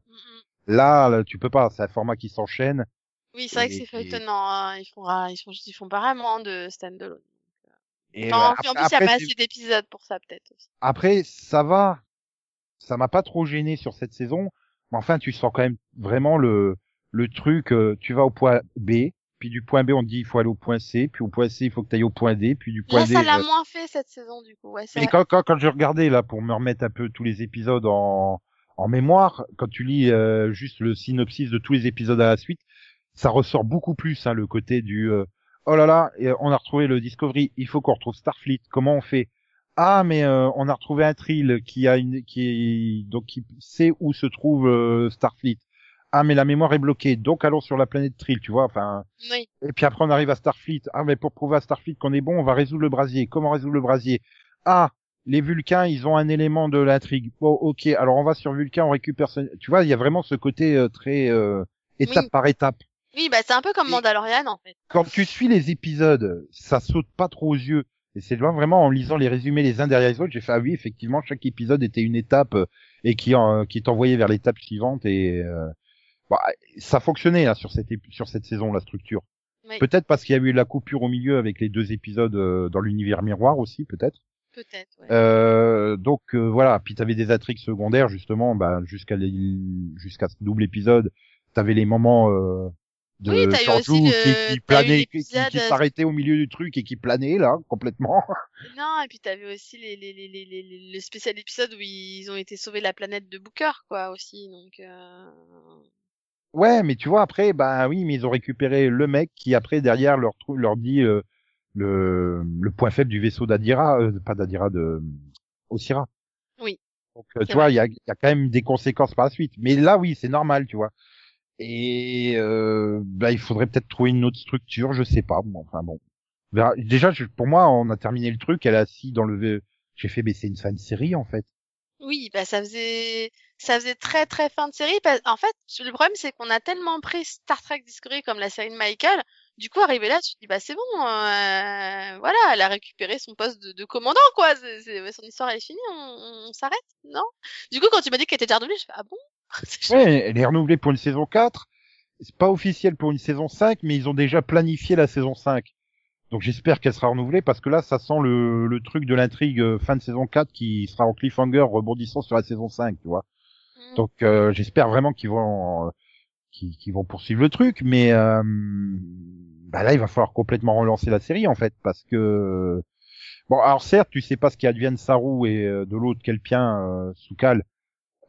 là, là, tu peux pas, c'est un format qui s'enchaîne. Oui, c'est vrai que c'est feuilletonnant. hein. Ils font, ils font, ils font pas vraiment de stand-alone. Et Non, puis en après- plus, il y a après, pas assez d'épisodes pour ça, peut-être. Après, ça va. Ça m'a pas trop gêné sur cette saison. Mais enfin, tu sens quand même vraiment le, le truc, euh, tu vas au point B, puis du point B, on dit il faut aller au point C, puis au point C, il faut que tu ailles au point D, puis du point Là, D. ça l'a euh, moins fait cette saison, du coup. Ouais, Mais quand, quand, quand je regardais là pour me remettre un peu tous les épisodes en, en mémoire, quand tu lis euh, juste le synopsis de tous les épisodes à la suite, ça ressort beaucoup plus hein, le côté du euh, oh là là, et on a retrouvé le Discovery, il faut qu'on retrouve Starfleet. Comment on fait? Ah mais euh, on a retrouvé un Trill qui a une qui est donc qui sait où se trouve euh, Starfleet. Ah mais la mémoire est bloquée, donc allons sur la planète Trill, tu vois. Enfin, Oui. et puis après, on arrive à Starfleet. Ah, mais pour prouver à Starfleet qu'on est bon, on va résoudre le brasier. Comment résoudre le brasier? Ah, les Vulcains, ils ont un élément de l'intrigue. Bon, ok. Alors, on va sur Vulcain, on récupère ce... Tu vois, il y a vraiment ce côté euh, très euh, étape Oui. par étape. Oui, bah, c'est un peu comme Mandalorian, en fait. Quand tu suis les épisodes, ça saute pas trop aux yeux. Et c'est vraiment en lisant les résumés les uns derrière les autres, j'ai fait ah oui, effectivement, chaque épisode était une étape euh, et qui en, qui t'envoyait vers l'étape suivante et euh, bah, ça fonctionnait là sur cette sur cette saison la structure. Oui, Peut-être parce qu'il y a eu la coupure au milieu avec les deux épisodes euh, dans l'univers miroir aussi, peut-être. peut-être. Ouais. Euh, donc euh, voilà, puis t'avais des intrigues secondaires justement, bah, jusqu'à jusqu'à ce double épisode, t'avais les moments euh, de Oui, le- qui, qui planait, qui, qui- euh, s'arrêtait au milieu du truc et qui planait là complètement. Non, et puis t'avais aussi les, les, les, les, les, les- le spécial épisode où ils ont été sauvés de la planète de Booker, quoi, aussi. Donc, euh... Ouais, mais tu vois après, bah oui, mais ils ont récupéré le mec qui après derrière leur trou- leur dit euh, le le point faible du vaisseau d'Adira, euh, pas d'Adira de Osira. Oui. Donc euh, tu vois, il y a, y a quand même des conséquences par la suite. Mais là, oui, c'est normal, tu vois. Et euh, bah, il faudrait peut-être trouver une autre structure, je sais pas. Bon, enfin bon. On verra. Déjà, je- pour moi, on a terminé le truc. Elle est assise dans le. J'ai fait, mais c'est une de série en fait. Oui, bah ça faisait ça faisait très très fin de série. En fait, le problème c'est qu'on a tellement pris Star Trek Discovery comme la série de Michael. Du coup, arrivé là, tu te dis bah c'est bon, euh, voilà, elle a récupéré son poste de, commandant quoi. Son histoire elle est finie, on, on s'arrête, non? Du coup, quand tu m'as dit qu'elle était déjà renouvelée, je fais ah bon? Ouais, elle est renouvelée pour une saison 4. C'est pas officiel pour une saison 5, mais ils ont déjà planifié la saison 5. Donc j'espère qu'elle sera renouvelée parce que là, ça sent le, le truc de l'intrigue euh, fin de saison 4 qui sera en cliffhanger rebondissant sur la saison 5, tu vois. Mm. Donc euh, j'espère vraiment qu'ils vont euh, qu'ils vont poursuivre le truc, mais euh, bah là il va falloir complètement relancer la série en fait parce que bon alors certes tu sais pas ce qui advient de Saru et euh, de l'autre Kelpien euh, Soukal.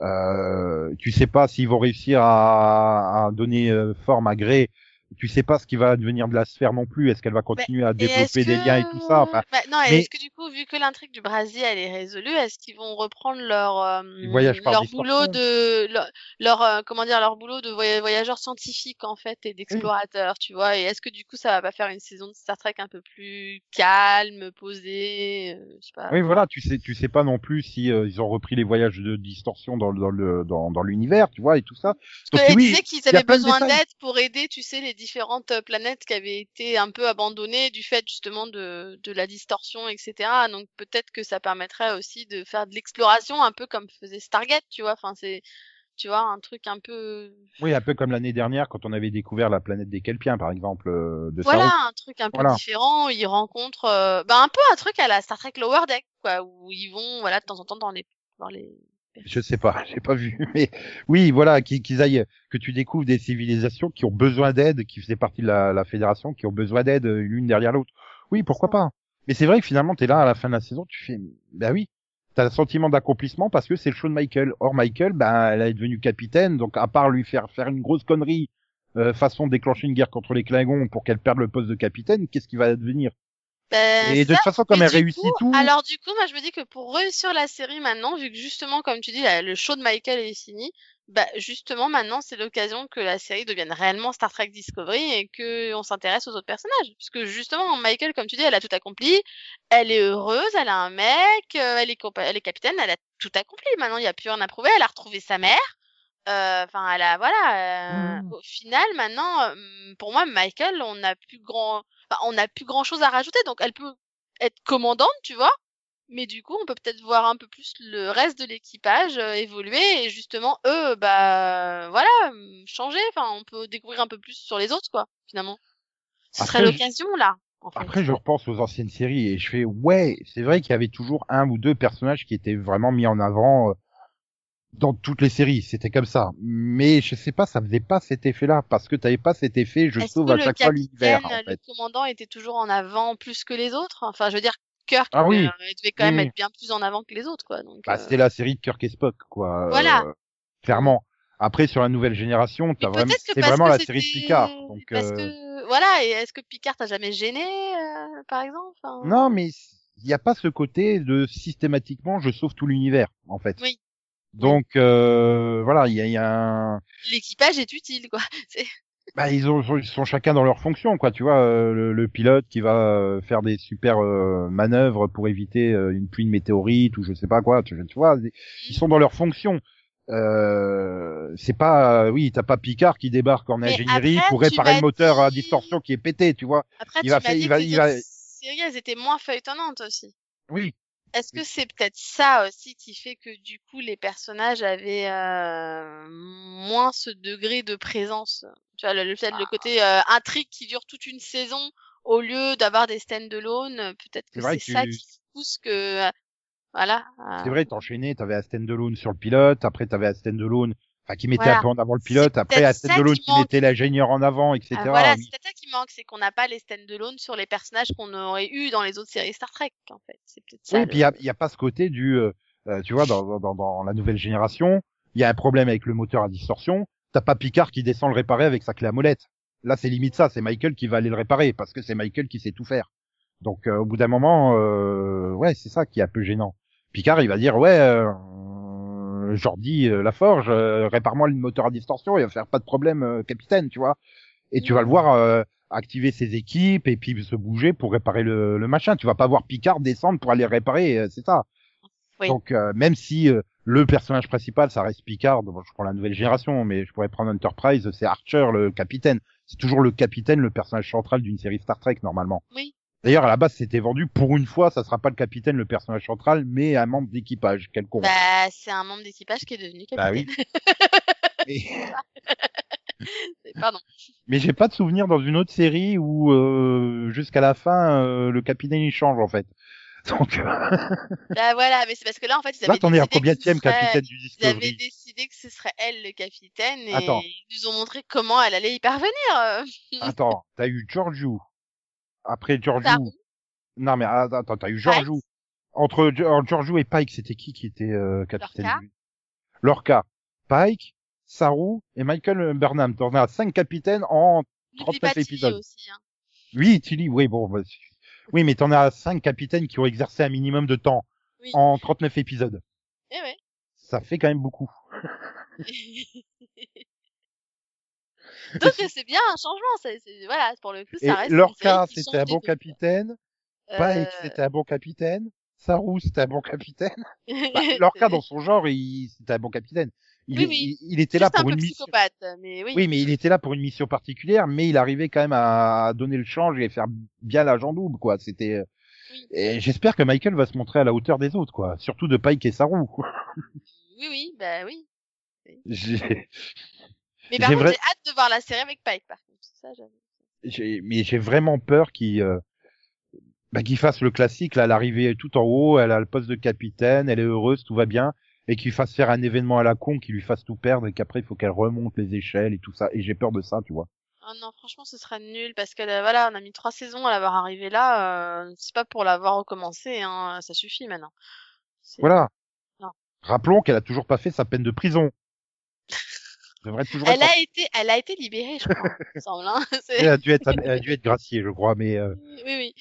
Euh, tu sais pas s'ils vont réussir à, à donner forme à Grey. Tu sais pas ce qui va devenir de la sphère non plus. Est-ce qu'elle va continuer à développer des liens et tout ça? Enfin, Bah, non, mais- est-ce que du coup, vu que l'intrigue du Brasier elle est résolue, est-ce qu'ils vont reprendre leur euh, leur boulot de leur, leur, euh, comment dire leur boulot de voya- voyageurs scientifiques en fait et d'explorateurs, tu vois? Et est-ce que du coup ça va pas faire une saison de Star Trek un peu plus calme, posée, euh, je sais pas? Oui, voilà, tu sais, tu sais pas non plus si euh, ils ont repris les voyages de distorsion dans, le- dans le dans, dans l'univers, tu vois, et tout ça. Parce Donc qu'elle oui, disait qu'ils avaient besoin d'aide pour aider, tu sais, les différentes euh, planètes qui avaient été un peu abandonnées du fait justement de, de la distorsion, etc. Donc peut-être que ça permettrait aussi de faire de l'exploration un peu comme faisait Stargate, tu vois. Enfin, c'est, tu vois, un truc un peu, Oui, un peu comme l'année dernière quand on avait découvert la planète des Kelpiens, par exemple, euh, de voilà, un truc un peu Voilà. différent. Où ils rencontrent, euh, bah, un peu un truc à la Star Trek Lower Deck, quoi, où ils vont, voilà, de temps en temps dans les, dans les. Je sais pas, j'ai pas vu, mais oui, voilà, qu'ils aillent, que tu découvres des civilisations qui ont besoin d'aide, qui faisaient partie de la, fédération, qui ont besoin d'aide euh, l'une derrière l'autre. Oui, pourquoi pas. Mais c'est vrai que finalement, t'es là à la fin de la saison, tu fais, bah oui, t'as le sentiment d'accomplissement parce que c'est le show de Michael. Or, Michael, bah, elle est devenue capitaine, donc à part lui faire faire une grosse connerie, euh, façon déclencher une guerre contre les Klingons pour qu'elle perde le poste de capitaine, qu'est-ce qui va advenir Ben, Et de ça, toute façon, comme elle réussit coup, tout, Alors du coup, moi je me dis que pour réussir la série maintenant, vu que justement, comme tu dis, le show de Michael est fini, bah justement maintenant c'est l'occasion que la série devienne réellement Star Trek Discovery et que on s'intéresse aux autres personnages. Parce que justement, Michael, comme tu dis, elle a tout accompli, elle est heureuse, elle a un mec, euh, elle est elle est capitaine, elle a tout accompli. Maintenant, il y a plus rien à prouver. Elle a retrouvé sa mère. Euh, Enfin, elle a voilà. euh, Mhm. Au final, maintenant, euh, pour moi, Michael, on n'a plus grand, on n'a plus grand chose à rajouter. Donc, elle peut être commandante, tu vois. Mais du coup, on peut peut-être voir un peu plus le reste de l'équipage euh, évoluer et justement eux, bah voilà, changer. Enfin, on peut découvrir un peu plus sur les autres, quoi. Finalement, ce serait je- l'occasion là. En fait. Après, je pense aux anciennes séries et je fais ouais, c'est vrai qu'il y avait toujours un ou deux personnages qui étaient vraiment mis en avant dans toutes les séries. C'était comme ça. Mais je sais pas, ça faisait pas cet effet-là parce que t'avais pas cet effet. Je sauve à chaque fois l'univers. En fait. le commandant était toujours en avant plus que les autres? Enfin, je veux dire, Kirk, Ah oui. euh, il devait quand même être bien plus en avant que les autres, quoi. Donc, Bah, euh, c'était la série de Kirk et Spock, quoi. Voilà. Euh, clairement. Après, sur la nouvelle génération, t'as vraiment, c'est vraiment la série de Picard. Donc, Parce que voilà, et est-ce que Picard t'a jamais gêné, euh, par exemple non, mais il n'y a pas ce côté de systématiquement, je sauve tout l'univers, en fait. Oui. Donc, euh, voilà, il y a, y a un, L'équipage est utile, quoi. C'est- bah, ils, ont, ils sont chacun dans leur fonction, quoi. Tu vois, euh, le, le pilote qui va euh, faire des super euh, manœuvres pour éviter euh, une pluie de météorites ou je sais pas quoi. Tu, tu vois, ils sont dans leur fonction. Euh, c'est pas, oui, t'as pas Picard qui débarque en Mais ingénierie après, pour réparer le moteur à distorsion qui est pété, tu vois. Après, Il tu va faire- il va- il va- séries, elles étaient moins feuilletonnantes aussi. Oui. Est-ce que c'est peut-être ça aussi qui fait que du coup les personnages avaient euh, moins ce degré de présence? Tu vois, le, le, peut-être le Ah. côté euh, intrigue qui dure toute une saison au lieu d'avoir des stand-alone, peut-être que C'est ça tu- qui pousse que... euh, voilà. C'est vrai, t'enchaînais, t'avais un stand-alone sur le pilote, après t'avais un stand-alone, enfin qui mettait Voilà. un peu en avant le pilote, après ça stand-alone qui mettait l'ingénieur en avant, etc. ah, voilà, Oui. c'est peut-être ça qui manque, c'est qu'on n'a pas les stand-alone sur les personnages qu'on aurait eu dans les autres séries Star Trek, en fait. C'est peut-être ça. Oui, le- puis il y a, y a pas ce côté du, euh, euh, tu vois, dans, dans, dans la nouvelle génération, il y a un problème avec le moteur à distorsion, t'as pas Picard qui descend le réparer avec sa clé à molette. Là, c'est limite ça, c'est Michael qui va aller le réparer, parce que c'est Michael qui sait tout faire. Donc, euh, au bout d'un moment, euh, ouais, c'est ça qui est un peu gênant. Picard, il va dire, ouais, euh, Jordi euh, Laforge, euh, répare-moi le moteur à distorsion, il va faire pas de problème, euh, capitaine, tu vois. Et tu vas le voir euh, activer ses équipes et puis se bouger pour réparer le, le machin. Tu vas pas voir Picard descendre pour aller réparer, euh, c'est ça. Oui. Donc, euh, même si euh, le personnage principal, ça reste Picard, bon, je prends la nouvelle génération, mais je pourrais prendre Enterprise, c'est Archer, le capitaine. C'est toujours le capitaine, le personnage central d'une série Star Trek, normalement. Oui. D'ailleurs, à la base, c'était vendu pour une fois, ça sera pas le capitaine, le personnage central, mais un membre d'équipage, quelconque. Bah, c'est un membre d'équipage qui est devenu Bah capitaine. oui. Mais, Pardon. mais j'ai pas de souvenir dans une autre série où euh, jusqu'à la fin, euh, le capitaine il change en fait. Donc euh, Bah voilà, mais c'est parce que là, en fait, ils là, avaient t'en es à décidé que combien ce serait- capitaine du Ils avaient Discovery décidé que ce serait elle le capitaine et Attends. ils nous ont montré comment elle allait y parvenir. Attends, t'as eu Giorgio. Après Giorgio. Non mais attends, t'as eu Giorgio. Entre Gi- entre Giorgio et Pike, c'était qui qui était euh, capitaine Lorca. du- Lorca, Pike, Saru et Michael Burnham. T'en as cinq capitaines en N'oublie 39 pas Tilly épisodes. aussi. Hein. Oui, Tilly, oui, bon, bah, oui, mais t'en as cinq capitaines qui ont exercé un minimum de temps Oui. en 39 épisodes. Eh ouais. Ça fait quand même beaucoup. Donc c'est bien un changement. c'est c'est- voilà, pour le coup, Et ça reste. une Lorca, qui c'était un bon capitaine. Pike, Euh, c'était un bon capitaine. Saru, c'était un bon capitaine. Bah, Lorca, dans son genre, il, c'était un bon capitaine. Il, Oui, oui. il, il était là Juste pour une mission. mais oui. Oui, mais il était là pour une mission particulière, mais il arrivait quand même à donner le change et faire bien l'agent double, quoi. C'était. euh. Et j'espère que Michael va se montrer à la hauteur des autres, quoi. Surtout de Pike et Saru. Oui, oui, bah oui. J'ai- Mais par J'ai contre, j'ai hâte de voir la série avec Pike, par contre. Ça, j'ai- mais j'ai vraiment peur qu'il euh, bah, qu'il fasse le classique, là, l'arrivée tout en haut, elle a le poste de capitaine, elle est heureuse, tout va bien, et qu'il fasse faire un événement à la con qui lui fasse tout perdre et qu'après il faut qu'elle remonte les échelles et tout ça. Et j'ai peur de ça, tu vois. Ah non, franchement, ce serait nul parce que euh, voilà, on a mis trois saisons à l'avoir arrivé là. euh, c'est pas pour l'avoir recommencé, hein. Ça suffit maintenant. C'est- Voilà. Non. Rappelons qu'elle a toujours pas fait sa peine de prison. Devrait toujours Elle être... a été, elle a été libérée, je crois. il me semble, hein. Elle a dû être, elle a dû être graciée, je crois, mais euh, Oui, oui.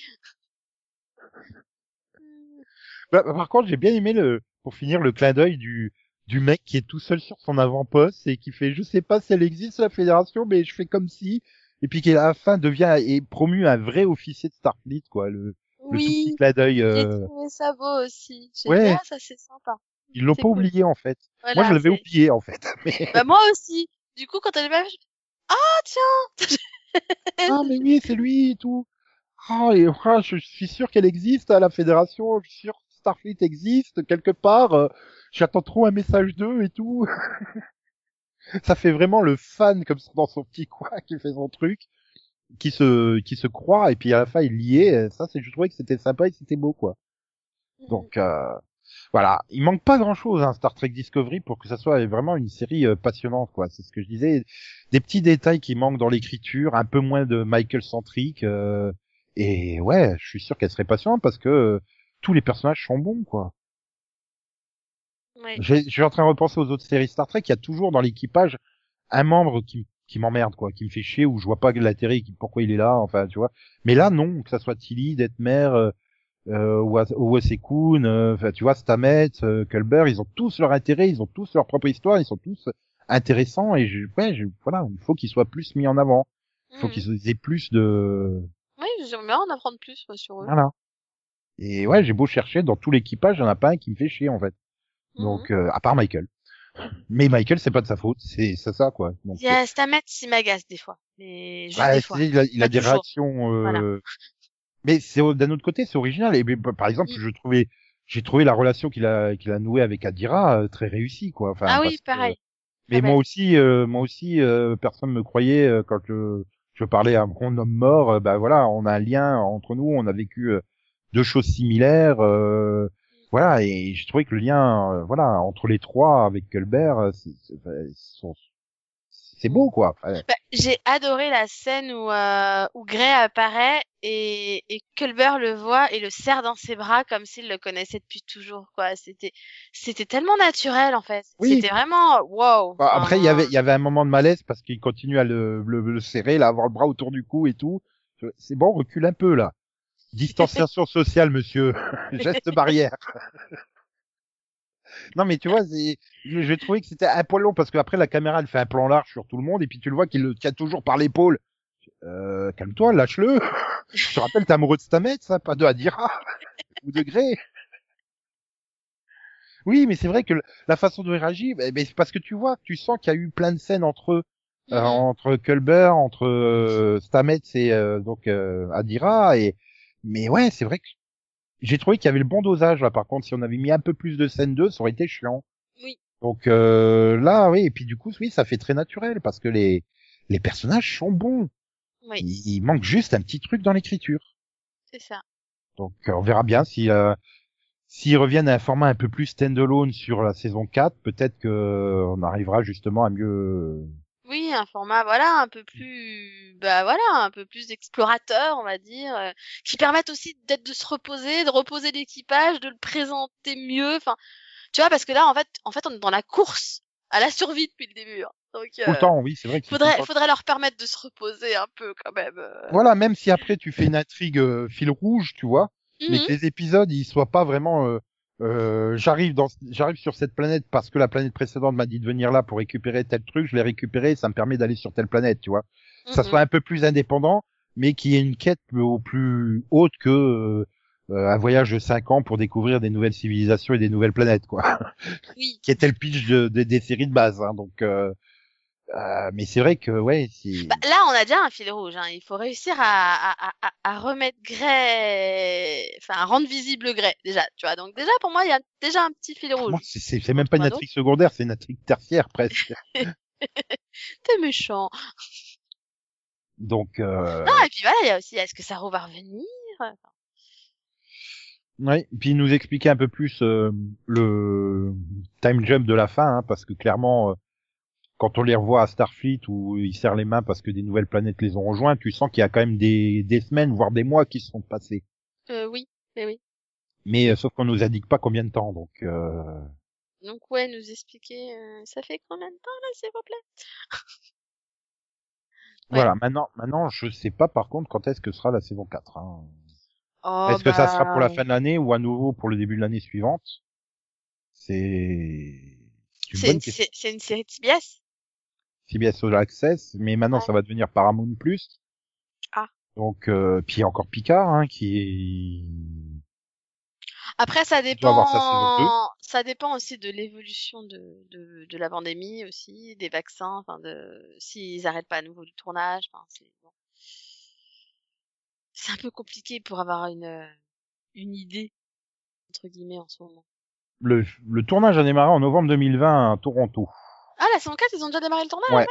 bah, par contre, j'ai bien aimé le, pour finir, le clin d'œil du, du mec qui est tout seul sur son avant-poste et qui fait, je sais pas si elle existe la fédération, mais je fais comme si, et puis qui à la fin devient et promu un vrai officier de Starfleet, quoi, le, le tout petit Oui, clin d'œil. j'ai euh, trouvé ça beau aussi. J'ai Ouais. dit, ah, ça c'est sympa. Ils l'ont pas cool. oublié en fait. Voilà, Moi, je l'avais oublié en fait. Mais... Bah, moi aussi. Du coup, quand elle je... ah tiens. ah mais oui, c'est lui et tout. Ah, et ah, je suis sûr qu'elle existe à la fédération. Je suis sûr que Starfleet existe quelque part. euh, J'attends trop un message d'eux et tout. ça fait vraiment le fan comme ça dans son petit coin qui fait son truc, qui se qui se croit et puis à la fin il y est. Ça, c'est je trouvais que c'était sympa et c'était beau quoi. Donc euh, voilà, il manque pas grand chose hein, Star Trek Discovery pour que ça soit vraiment une série euh, passionnante quoi. C'est ce que je disais, des petits détails qui manquent dans l'écriture, un peu moins de Michael centrique euh, et ouais, je suis sûr qu'elle serait passionnante parce que euh, tous les personnages sont bons quoi. Ouais. Je suis en train de repenser aux autres séries Star Trek, il y a toujours dans l'équipage un membre qui qui m'emmerde quoi, qui me fait chier ou je vois pas l'intérêt, pourquoi il est là, enfin tu vois. Mais là non, que ça soit Tilly, Detmer, euh, euh, Owasekun, euh, tu vois Stamets, euh, Culber, ils ont tous leur intérêt, ils ont tous leur propre histoire, ils sont tous intéressants et je, ouais, je, voilà, il faut qu'ils soient plus mis en avant, il faut Mhm. qu'ils aient plus de, Oui, j'aimerais en apprendre plus moi, sur eux. voilà. Et ouais, j'ai beau chercher dans tout l'équipage, il y en a pas un qui me fait chier en fait. Mhm. Donc euh, à part Michael. Mais Michael, c'est pas de sa faute, c'est c'est ça quoi. Donc, Il y a Stamets, il m'agace des fois. Mais juste bah, des fois. il a, il a des toujours. réactions. euh, Voilà. Mais c'est d'un autre côté, c'est original. Et par exemple, Mm. je trouvais, j'ai trouvé la relation qu'il a qu'il a nouée avec Adira euh, très réussie quoi. Enfin, ah oui, que- pareil. mais Ah moi ouais. aussi, euh, moi aussi, euh, personne me croyait euh, quand je, je parlais à mon homme mort. bah voilà, on a un lien entre nous, on a vécu euh, deux choses similaires. euh, voilà, et j'ai trouvé que le lien, euh, voilà, entre les trois avec Culber, euh, c'est- c'est beau quoi. Bah, j'ai adoré la scène où, euh, où Gray apparaît et, et Culber le voit et le serre dans ses bras comme s'il le connaissait depuis toujours, quoi. C'était, c'était tellement naturel, en fait. Oui. C'était vraiment, wow. Bah, après, il y avait, il y avait un moment de malaise parce qu'il continue à le, le, le serrer, là, avoir le bras autour du cou et tout. C'est bon, recule un peu, là. Distanciation sociale, monsieur. Geste barrière. non, mais tu vois, je, je trouvais que c'était un poil long parce qu'après, la caméra, elle fait un plan large sur tout le monde et puis tu le vois qu'il le tient toujours par l'épaule. Euh, calme-toi, lâche-le. Je te rappelle, t'es amoureux de Stamets, ça, pas de Adira ou de Grey. Oui, mais c'est vrai que la façon de réagir, ben, ben, c'est parce que tu vois, tu sens qu'il y a eu plein de scènes entre eux, euh, mhm. entre Culber, entre euh, Stamets et euh, donc euh, Adira, et mais ouais, c'est vrai que j'ai trouvé qu'il y avait le bon dosage là. Par contre, si on avait mis un peu plus de scènes d'eux, ça aurait été chiant. Oui. Donc euh, là, oui, et puis du coup, oui, ça fait très naturel parce que les les personnages sont bons. Oui, Il, il manque juste un petit truc dans l'écriture. c'est ça. Donc euh, on verra bien si euh, s'ils reviennent à un format un peu plus standalone sur la saison 4, peut-être que euh, on arrivera justement à mieux. Oui, un format, voilà, un peu plus, bah voilà, un peu plus explorateur, on va dire, euh, qui permettent aussi d'être de se reposer, de reposer l'équipage, de le présenter mieux. Enfin, tu vois, parce que là, en fait, en fait, on est dans la course à la survie depuis le début. hein. Donc, euh, temps, oui, c'est vrai le faudrait, faudrait leur permettre de se reposer un peu quand même. euh. Voilà, même si après tu fais une intrigue euh, fil rouge, tu vois, mais Mhm. que les épisodes ils soient pas vraiment. Euh, j'arrive dans, j'arrive sur cette planète parce que la planète précédente m'a dit de venir là pour récupérer tel truc, je l'ai récupéré, ça me permet d'aller sur telle planète, tu vois. Ça Mhm. soit un peu plus indépendant, mais qui ait une quête au plus haute que euh, un voyage de cinq ans pour découvrir des nouvelles civilisations et des nouvelles planètes, quoi. Oui. qui était le pitch de, de- des séries de base, hein, donc. Euh, euh, mais c'est vrai que ouais. Bah, là, on a déjà un fil rouge. Hein. Il faut réussir à, à, à, à remettre Grey, enfin, à rendre visible Grey déjà. Tu vois. Donc déjà, pour moi, il y a déjà un petit fil rouge. c'est- même pas une intrigue secondaire, c'est une intrigue tertiaire presque. T'es méchant. Donc, euh, Non, et puis voilà, il y a aussi, est-ce que Saro va revenir? Ouais. Puis nous expliquer un peu plus euh, le time jump de la fin, hein, parce que clairement, euh, quand on les revoit à Starfleet où ils serrent les mains parce que des nouvelles planètes les ont rejoints, tu sens qu'il y a quand même des, des semaines, voire des mois qui se sont passés. Euh, oui, mais oui. Mais euh, sauf qu'on nous indique pas combien de temps, donc euh, Donc ouais, nous expliquer, euh, ça fait combien de temps là, s'il vous plaît Ouais. voilà. Maintenant, maintenant, je sais pas par contre quand est-ce que sera la saison 4. Hein. oh, est-ce que ça sera pour la bah, fin de l'année ou à nouveau pour le début de l'année suivante? C'est c'est une série TBS CBS All Access, mais maintenant Ouais. ça va devenir Paramount Plus. Ah. Donc euh, puis encore Picard hein, qui est Après, ça dépend, ça dépend aussi de l'évolution de, de, de la pandémie aussi, des vaccins, enfin de, s'ils arrêtent pas à nouveau le tournage, enfin c'est bon. C'est un peu compliqué pour avoir une, une idée, entre guillemets, en ce moment. le, le tournage a démarré en novembre 2020 à Toronto. Ah, la saison 4, ils ont déjà démarré le tournage, Ouais. en fait?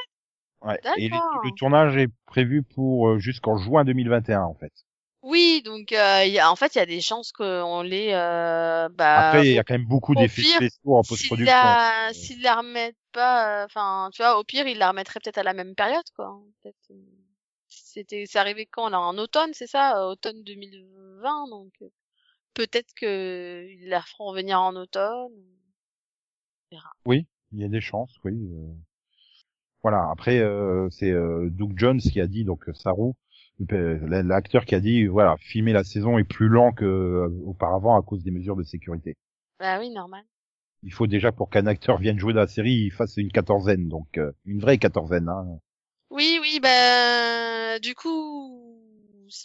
Ouais. Et le, tournage est prévu pour euh, jusqu'en juin 2021 en fait. Oui, donc, euh, y a, en fait, il y a des chances qu'on les, euh, bah, Après, il y a quand même beaucoup au d'effets spéciaux en s'ils post-production. la, s'ils la remettent pas, euh, enfin, tu vois, au pire, ils la remettraient peut-être à la même période, quoi. hein, Peut-être, euh, c'était, c'est arrivé quand, là, en automne, c'est ça, automne 2020, donc, peut-être que ils la feront revenir en automne. Oui, il y a des chances, oui. euh. Voilà. Après, euh, c'est euh, Doug Jones qui a dit donc Saru, l'acteur qui a dit voilà, filmer la saison est plus lent que euh, auparavant à cause des mesures de sécurité. Bah oui, normal. Il faut déjà pour qu'un acteur vienne jouer dans la série, il fasse une quatorzaine, donc euh, une vraie quatorzaine. Hein. Oui, oui, bah, du coup,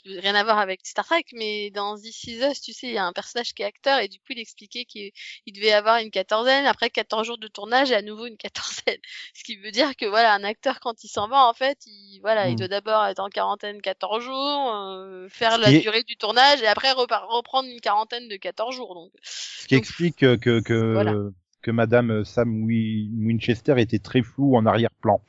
rien à voir avec Star Trek, mais dans This Is Us, tu sais, il y a un personnage qui est acteur et du coup, il expliquait qu'il il devait avoir une quatorzaine, après 14 jours de tournage et à nouveau une quatorzaine. Ce qui veut dire que voilà, un acteur quand il s'en va, en fait, il, voilà, il Mm. doit d'abord être en quarantaine 14 jours, euh, faire la durée du tournage et après reprendre une quarantaine de 14 jours. Donc, Ce qui Donc, explique euh, que que voilà. que Madame Sam Wi- Winchester était très floue en arrière-plan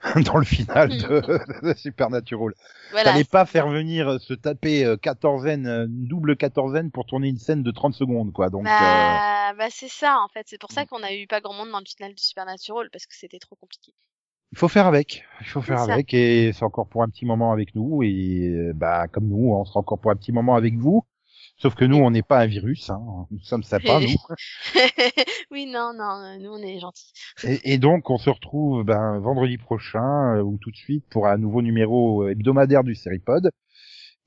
dans le final de, de Supernatural. voilà. Fallait pas faire venir euh, se taper euh, quatorzaine, euh, double quatorzaine pour tourner une scène de 30 secondes, quoi. Donc, euh, Bah, bah c'est ça en fait, c'est pour ça Mm. qu'on a eu pas grand monde dans le final de Supernatural parce que c'était trop compliqué. il faut faire avec. Il faut faire ça. avec et c'est encore pour un petit moment avec nous et bah comme nous, on sera encore pour un petit moment avec vous. Sauf que nous, on n'est pas un virus, hein. nous sommes sympas, nous. oui, non, non, euh, nous on est gentils. Et, et donc, on se retrouve ben, vendredi prochain euh, ou tout de suite pour un nouveau numéro euh, hebdomadaire du Seripod.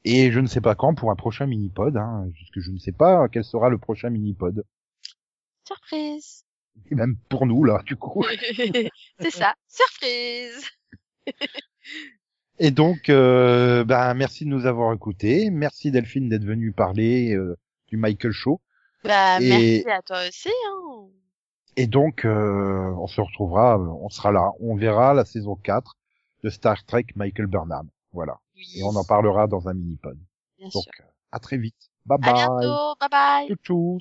Et je ne sais pas quand pour un prochain mini-pod, hein, puisque je ne sais pas quel sera le prochain mini-pod. Surprise. Et même pour nous, là, du coup. c'est ça, surprise. Et donc, euh, ben, merci de nous avoir écoutés. Merci Delphine d'être venue parler euh, du Michael Show. Bah Et- merci à toi aussi. Hein. Et donc, euh, on se retrouvera, on sera là. On verra la saison 4 de Star Trek Michael Burnham. Voilà. Oui, Et on en parlera dans un mini-pod. Donc, sûr. à très vite. Bye À bye. bientôt, bye bye. Tchou.